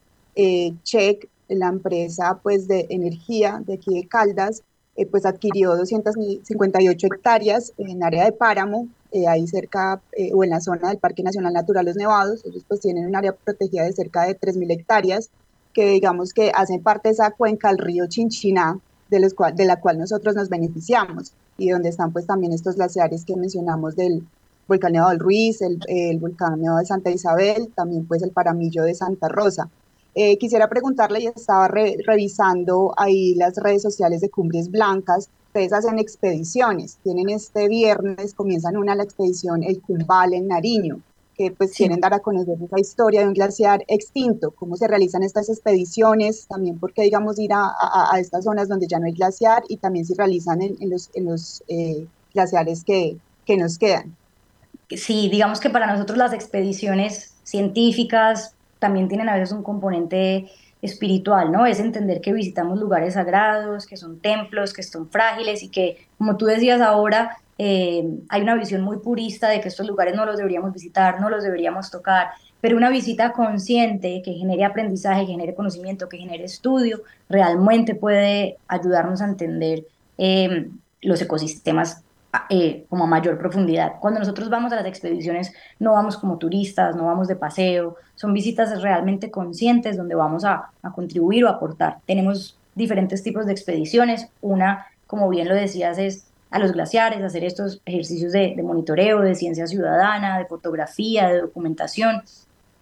Check, la empresa pues, de energía de aquí de Caldas, pues adquirió 258 hectáreas en área de páramo, ahí cerca o en la zona del Parque Nacional Natural Los Nevados, ellos pues tienen un área protegida de cerca de 3.000 hectáreas, que digamos que hacen parte de esa cuenca del río Chinchiná, de, los de la cual nosotros nos beneficiamos, y donde están pues también estos glaciares que mencionamos del volcán del Ruiz, el, el volcán de Santa Isabel, también pues el paramillo de Santa Rosa. Eh, quisiera preguntarle, y estaba revisando ahí las redes sociales de Cumbres Blancas, ustedes hacen expediciones, tienen este viernes, comienzan una la expedición El Cumbal en Nariño que pues quieren dar a conocer esa historia de un glaciar extinto, cómo se realizan estas expediciones, también porque digamos ir a, a, estas zonas donde ya no hay glaciar y también se realizan en, los, en los eh, glaciares que, que nos quedan. Sí, digamos que para nosotros las expediciones científicas también tienen a veces un componente espiritual, ¿no? Es entender que visitamos lugares sagrados, que son templos, que son frágiles y que, como tú decías ahora, eh, hay una visión muy purista de que estos lugares no los deberíamos visitar, no los deberíamos tocar, pero una visita consciente que genere aprendizaje, que genere conocimiento, que genere estudio, realmente puede ayudarnos a entender eh, los ecosistemas eh, como a mayor profundidad. Cuando nosotros vamos a las expediciones, no vamos como turistas, no vamos de paseo, son visitas realmente conscientes donde vamos a, a contribuir o aportar. Tenemos diferentes tipos de expediciones, una, como bien lo decías, es a los glaciares, hacer estos ejercicios de, monitoreo, de ciencia ciudadana, de fotografía, de documentación.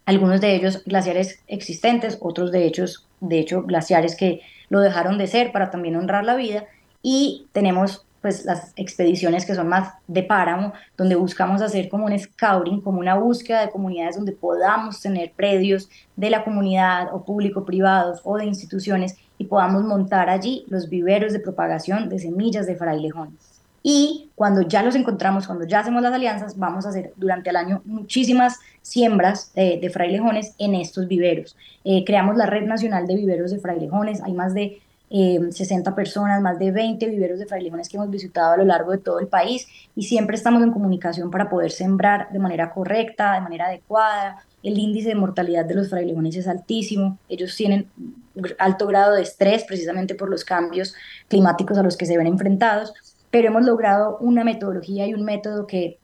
Algunos de ellos glaciares existentes, otros de, hechos, de hecho glaciares que lo dejaron de ser para también honrar la vida. Y tenemos pues las expediciones que son más de páramo, donde buscamos hacer como un scouting, como una búsqueda de comunidades donde podamos tener predios de la comunidad o público-privados o de instituciones y podamos montar allí los viveros de propagación de semillas de frailejón. Y cuando ya los encontramos, cuando ya hacemos las alianzas, vamos a hacer durante el año muchísimas siembras de frailejones en estos viveros. Eh, creamos la Red Nacional de Viveros de Frailejones. Hay más de 60 eh, personas, más de 20 viveros de frailejones que hemos visitado a lo largo de todo el país y siempre estamos en comunicación para poder sembrar de manera correcta, de manera adecuada. El índice de mortalidad de los frailejones es altísimo. Ellos tienen alto grado de estrés precisamente por los cambios climáticos a los que se ven enfrentados pero hemos logrado una metodología y un método que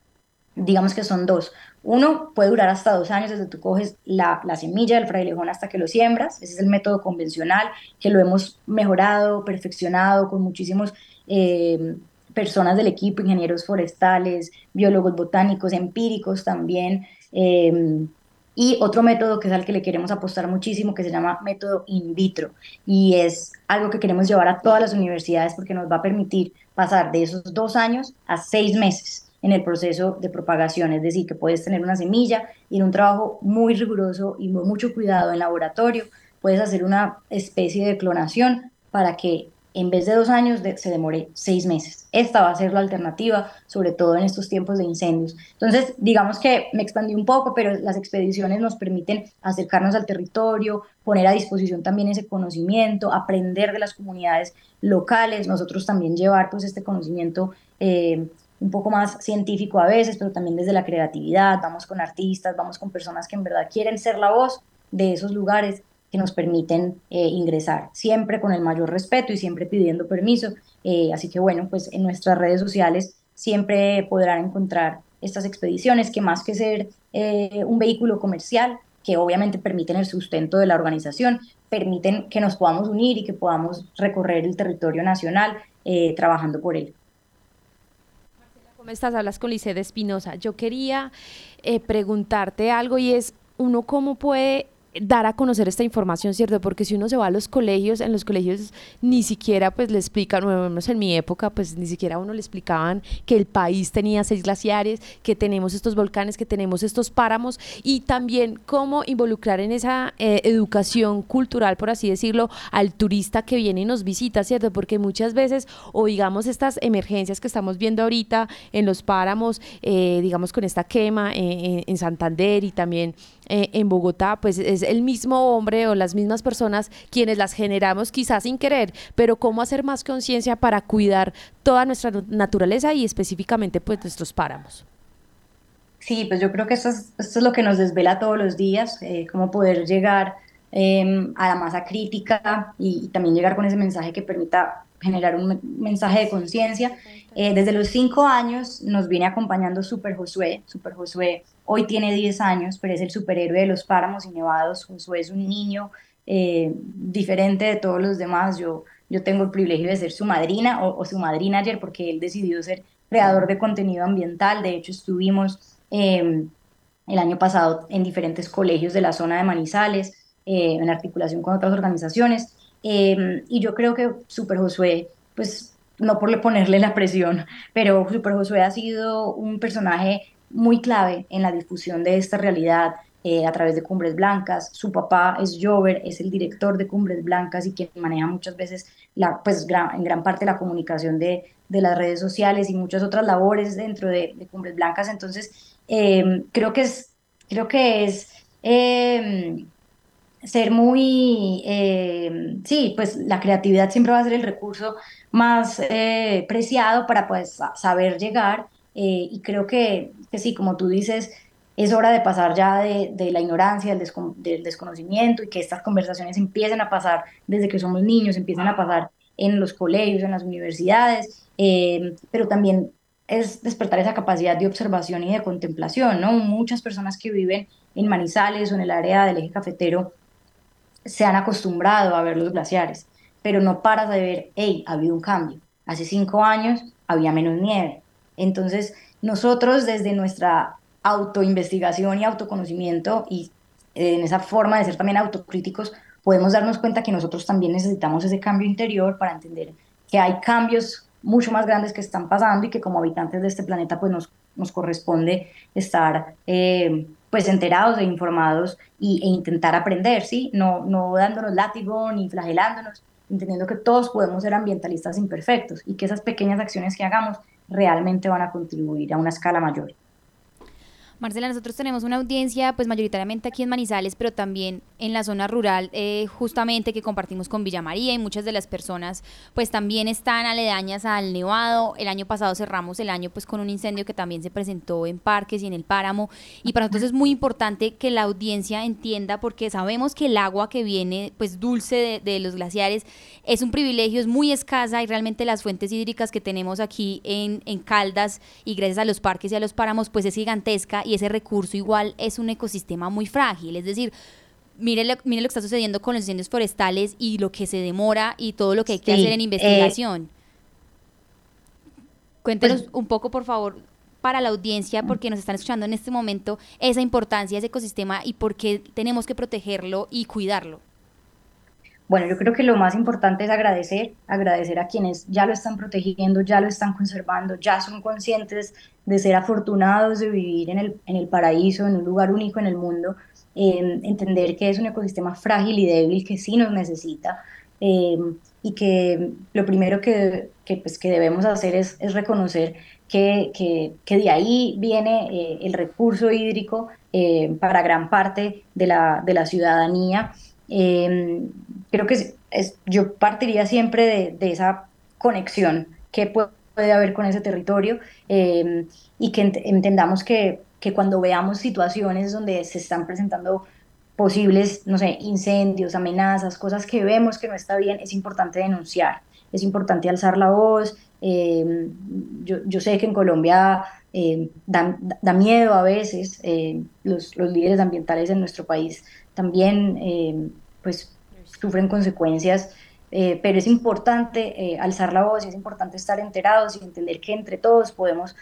digamos que son dos. Uno puede durar hasta dos años desde tú coges la, la, semilla del frailejón hasta que lo siembras. Ese es el método convencional que lo hemos mejorado, perfeccionado con muchísimos eh, personas del equipo, ingenieros forestales, biólogos botánicos, empíricos también. Eh, y otro método que es al que le queremos apostar muchísimo, que se llama método in vitro. Y es algo que queremos llevar a todas las universidades porque nos va a permitir pasar de esos dos años a seis meses en el proceso de propagación. Es decir, que puedes tener una semilla y un trabajo muy riguroso y con mucho cuidado en laboratorio, puedes hacer una especie de clonación para que en vez de dos años se demore seis meses. Esta va a ser la alternativa, sobre todo en estos tiempos de incendios. Entonces, digamos que me expandí un poco, pero las expediciones nos permiten acercarnos al territorio, poner a disposición también ese conocimiento, aprender de las comunidades locales, nosotros también llevar pues este conocimiento eh, un poco más científico a veces, pero también desde la creatividad, vamos con artistas, vamos con personas que en verdad quieren ser la voz de esos lugares que nos permiten eh, ingresar, siempre con el mayor respeto y siempre pidiendo permiso. Eh, así que bueno, pues en nuestras redes sociales siempre podrán encontrar estas expediciones que más que ser eh, un vehículo comercial, que obviamente permiten el sustento de la organización, permiten que nos podamos unir y que podamos recorrer el territorio nacional trabajando por él. ¿Cómo estás? Hablas con Lice Espinosa. Yo quería preguntarte algo y es, ¿uno cómo puede dar a conocer esta información, ¿cierto? Porque si uno se va a los colegios, en los colegios ni siquiera pues le explican, bueno, menos en mi época, pues ni siquiera a uno le explicaban que el país tenía seis glaciares, que tenemos estos volcanes, que tenemos estos páramos y también cómo involucrar en esa eh, educación cultural, por así decirlo, al turista que viene y nos visita, ¿cierto? Porque muchas veces, o digamos estas emergencias que estamos viendo ahorita en los páramos, eh, digamos con esta quema eh, en Santander y también en Bogotá, pues es el mismo hombre o las mismas personas quienes las generamos quizás sin querer, pero cómo hacer más conciencia para cuidar toda nuestra naturaleza y específicamente pues nuestros páramos. Sí, pues yo creo que esto es, esto es lo que nos desvela todos los días, eh, cómo poder llegar em, a la masa crítica y, también llegar con ese mensaje que permita generar un mensaje de conciencia. Eh, desde los cinco años nos viene acompañando Super Josué. Super Josué Hoy tiene 10 años, pero es el superhéroe de los páramos y nevados. Josué es un niño eh, diferente de todos los demás. Yo, yo tengo el privilegio de ser su madrina o, su madrina ayer porque él decidió ser creador de contenido ambiental. De hecho, estuvimos em, el año pasado en diferentes colegios de la zona de Manizales, eh, en articulación con otras organizaciones. Em, y yo creo que Super Josué, pues no por ponerle la presión, pero Super Josué ha sido un personaje muy clave en la difusión de esta realidad eh, a través de Cumbres Blancas. Su papá es Jover, es el director de Cumbres Blancas y quien maneja muchas veces, la, pues en gran parte la comunicación de, de, las redes sociales y muchas otras labores dentro de, Cumbres Blancas. Entonces, em, creo que es, creo que es em, ser muy, em, sí, pues la creatividad siempre va a ser el recurso más eh, preciado para pues, saber llegar eh, y creo que, que, sí, como tú dices, es hora de pasar ya de, de la ignorancia, del, del, desconocimiento y que estas conversaciones empiecen a pasar desde que somos niños, empiecen a pasar en los colegios, en las universidades, eh, pero también es despertar esa capacidad de observación y de contemplación, ¿no? Muchas personas que viven en Manizales o en el área del eje cafetero se han acostumbrado a ver los glaciares, pero no paras de ver, hey, ha habido un cambio. Hace cinco años había menos nieve, entonces, nosotros desde nuestra autoinvestigación y autoconocimiento y eh, en esa forma de ser también autocríticos, podemos darnos cuenta que nosotros también necesitamos ese cambio interior para entender que hay cambios mucho más grandes que están pasando y que como habitantes de este planeta pues nos, nos corresponde estar eh, pues enterados e informados y, e intentar aprender, ¿sí? No, no dándonos látigo ni flagelándonos, entendiendo que todos podemos ser ambientalistas imperfectos y que esas pequeñas acciones que hagamos realmente van a contribuir a una escala mayor. Marcela, nosotros tenemos una audiencia pues mayoritariamente aquí en Manizales, pero también en la zona rural, eh, justamente que compartimos con Villa María y muchas de las personas pues también están aledañas al Nevado. El año pasado cerramos el año pues con un incendio que también se presentó en parques y en el páramo y para nosotros es muy importante que la audiencia entienda porque sabemos que el agua que viene pues dulce de, los glaciares es un privilegio, es muy escasa y realmente las fuentes hídricas que tenemos aquí en, en Caldas y gracias a los parques y a los páramos pues es gigantesca ese recurso igual es un ecosistema muy frágil. Es decir, mire lo, mire lo que está sucediendo con los incendios forestales y lo que se demora y todo lo que hay que hacer en eh, investigación. Cuéntenos pues un poco, por favor, para la audiencia, porque nos están escuchando en este momento, esa importancia de ese ecosistema y por qué tenemos que protegerlo y cuidarlo. Bueno, yo creo que lo más importante es agradecer, agradecer a quienes ya lo están protegiendo, ya lo están conservando, ya son conscientes de ser afortunados de vivir en el, en el paraíso, en un lugar único en el mundo, entender que es un ecosistema frágil y débil que sí nos necesita. eh, y que lo primero que, que, pues, que debemos hacer es, es reconocer que, que, que, de ahí viene eh, el recurso hídrico eh, para gran parte de la, de la ciudadanía. Creo que es, yo partiría siempre de, de esa conexión que puede, haber con ese territorio y que ent entendamos que, que cuando veamos situaciones donde se están presentando posibles, no sé, incendios, amenazas, cosas que vemos que no está bien, es importante denunciar, es importante alzar la voz. Eh, yo, yo, sé que en Colombia da, da, miedo a veces, los, los, líderes ambientales en nuestro país también eh, pues, sufren consecuencias, eh, pero es importante alzar la voz es importante estar enterados y entender que entre todos podemos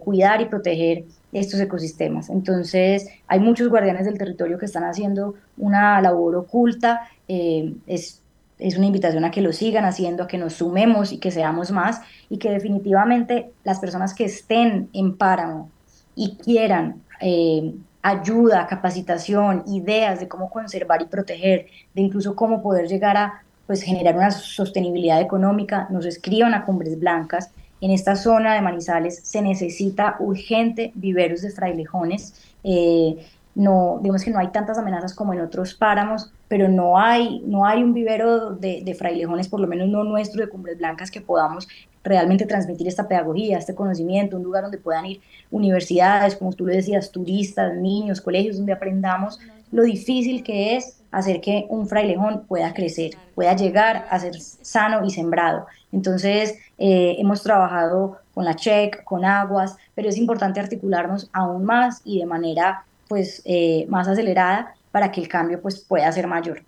cuidar y proteger estos ecosistemas. Entonces, hay muchos guardianes del territorio que están haciendo una labor oculta. Eh, es, es una invitación a que lo sigan haciendo, a que nos sumemos y que seamos más y que definitivamente las personas que estén en páramo y quieran eh, ayuda, capacitación, ideas de cómo conservar y proteger, de incluso cómo poder llegar a pues, generar una sostenibilidad económica, nos escriban a Cumbres Blancas en esta zona de Manizales se necesita urgente viveros de frailejones. Eh, no, digamos que no hay tantas amenazas como en otros páramos, pero no hay, no hay un vivero de, de, frailejones, por lo menos no nuestro, de Cumbres Blancas, que podamos realmente transmitir esta pedagogía, este conocimiento, un lugar donde puedan ir universidades, como tú le decías, turistas, niños, colegios, donde aprendamos lo difícil que es hacer que un frailejón pueda crecer, pueda llegar a ser sano y sembrado. Entonces, eh, hemos trabajado con la CHEC, con Aguas, pero es importante articularnos aún más y de manera pues, eh, más acelerada para que el cambio pues, pueda ser mayor.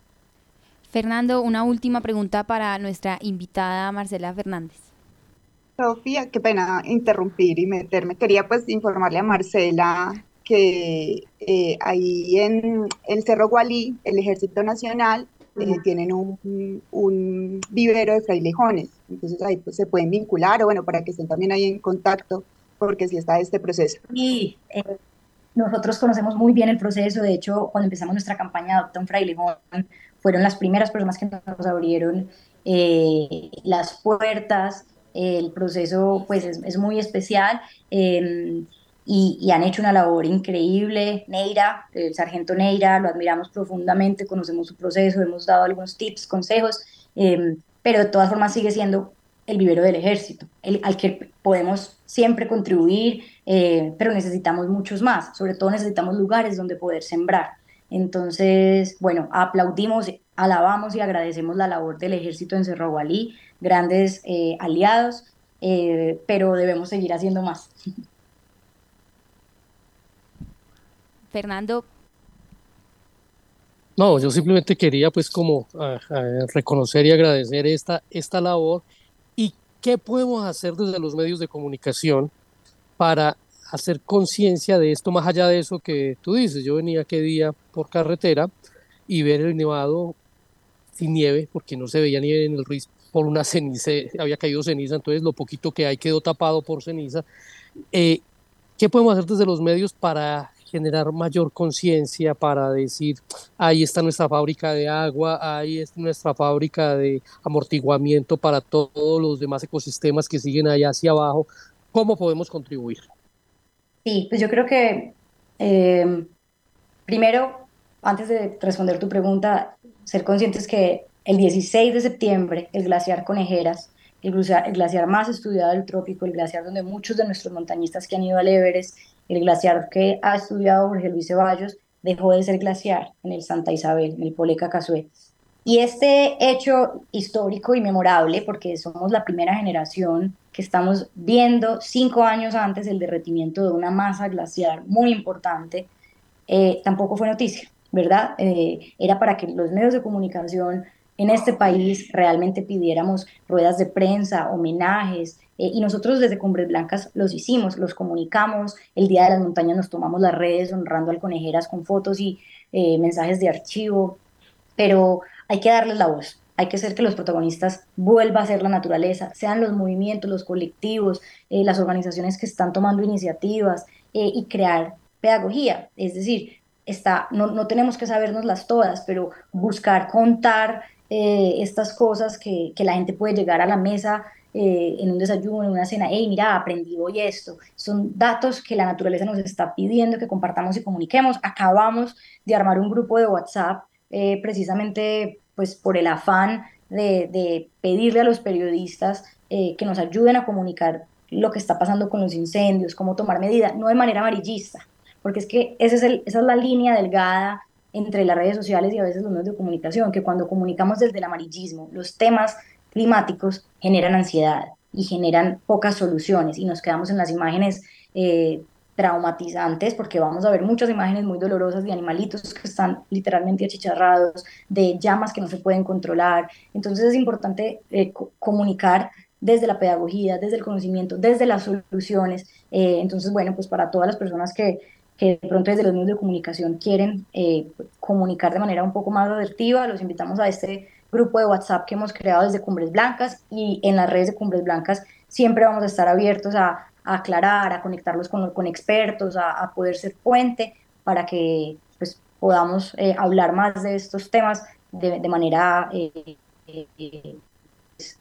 Fernando, una última pregunta para nuestra invitada Marcela Fernández. Sofía, qué pena interrumpir y meterme. Quería pues informarle a Marcela que eh, ahí en el Cerro Gualí, el Ejército Nacional, eh, tienen un, un, vivero de frailejones. Entonces ahí pues, se pueden vincular o bueno, para que estén también ahí en contacto, porque si está este proceso. Sí, eh, nosotros conocemos muy bien el proceso. De hecho, cuando empezamos nuestra campaña Adopta un Frailejón, fueron las primeras personas que nos abrieron eh, las puertas. El proceso pues es, muy especial. Eh, y, han hecho una labor increíble. Neira, el sargento Neira, lo admiramos profundamente, conocemos su proceso, hemos dado algunos tips, consejos, eh, pero de todas formas sigue siendo el vivero del ejército, el, al que podemos siempre contribuir, eh, pero necesitamos muchos más, sobre todo necesitamos lugares donde poder sembrar. Entonces, bueno, aplaudimos, alabamos y agradecemos la labor del ejército en Cerro Gualí, grandes eh, aliados, eh, pero debemos seguir haciendo más. [LAUGHS] Fernando. No, yo simplemente quería pues como a, a reconocer y agradecer esta, esta labor qué podemos hacer desde los medios de comunicación para hacer conciencia de esto, más allá de eso que tú dices. Yo venía aquel día por carretera y ver el nevado sin nieve, porque no se veía nieve en el Ruiz por una ceniza, había caído ceniza, entonces lo poquito que hay quedó tapado por ceniza. Eh, ¿Qué podemos hacer desde los medios para generar mayor conciencia para decir, ahí está nuestra fábrica de agua, ahí está nuestra fábrica de amortiguamiento para todos los demás ecosistemas que siguen allá hacia abajo, ¿cómo podemos contribuir? Sí, pues yo creo que eh, primero, antes de responder tu pregunta, ser conscientes que el 16 de septiembre el glaciar Conejeras el glaciar, el glaciar, más estudiado del trópico, el glaciar donde muchos de nuestros montañistas que han ido al Everest el glaciar que ha estudiado Jorge Luis Ceballos dejó de ser glaciar en el Santa Isabel, en el Poleca Casué. Y este hecho histórico y memorable, porque somos la primera generación que estamos viendo cinco años antes el derretimiento de una masa glaciar muy importante, eh, tampoco fue noticia, ¿verdad? Eh, era para que los medios de comunicación en este país realmente pidiéramos ruedas de prensa, homenajes, eh, y nosotros desde Cumbres Blancas los hicimos, los comunicamos. El Día de las Montañas nos tomamos las redes honrando al Conejeras con fotos y eh, mensajes de archivo, pero hay que darles la voz. Hay que hacer que los protagonistas vuelva a ser la naturaleza, sean los movimientos, los colectivos, eh, las organizaciones que están tomando iniciativas y crear pedagogía. Es decir, está, no, no tenemos que sabernoslas todas, pero buscar contar estas cosas que, que, la gente puede llegar a la mesa eh, en un desayuno, en una cena, hey, mira, aprendí hoy esto. Son datos que la naturaleza nos está pidiendo que compartamos y comuniquemos. Acabamos de armar un grupo de WhatsApp eh, precisamente pues por el afán de, de pedirle a los periodistas que nos ayuden a comunicar lo que está pasando con los incendios, cómo tomar medidas, no de manera amarillista, porque es que ese es el, esa es la línea delgada entre las redes sociales y a veces los medios de comunicación, que cuando comunicamos desde el amarillismo, los temas climáticos generan ansiedad y generan pocas soluciones y nos quedamos en las imágenes eh, traumatizantes porque vamos a ver muchas imágenes muy dolorosas de animalitos que están literalmente achicharrados, de llamas que no se pueden controlar. Entonces es importante eh, comunicar desde la pedagogía, desde el conocimiento, desde las soluciones. Eh, entonces, bueno, pues para todas las personas que, que de pronto desde los medios de comunicación quieren comunicar de manera un poco más asertiva, los invitamos a este grupo de WhatsApp que hemos creado desde Cumbres Blancas y en las redes de Cumbres Blancas siempre vamos a estar abiertos a, aclarar, a conectarlos con, con expertos, a, poder ser puente para que pues, podamos eh, hablar más de estos temas de, de manera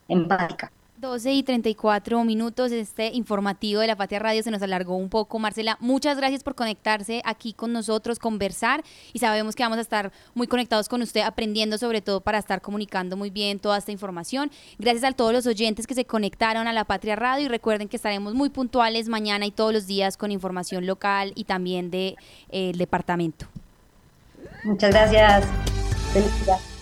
empática. 12 y 34 minutos, este informativo de la Patria Radio se nos alargó un poco. Marcela, muchas gracias por conectarse aquí con nosotros, conversar y sabemos que vamos a estar muy conectados con usted, aprendiendo sobre todo para estar comunicando muy bien toda esta información. Gracias a todos los oyentes que se conectaron a la Patria Radio y recuerden que estaremos muy puntuales mañana y todos los días con información local y también del de, eh, departamento. Muchas gracias. Felicidades.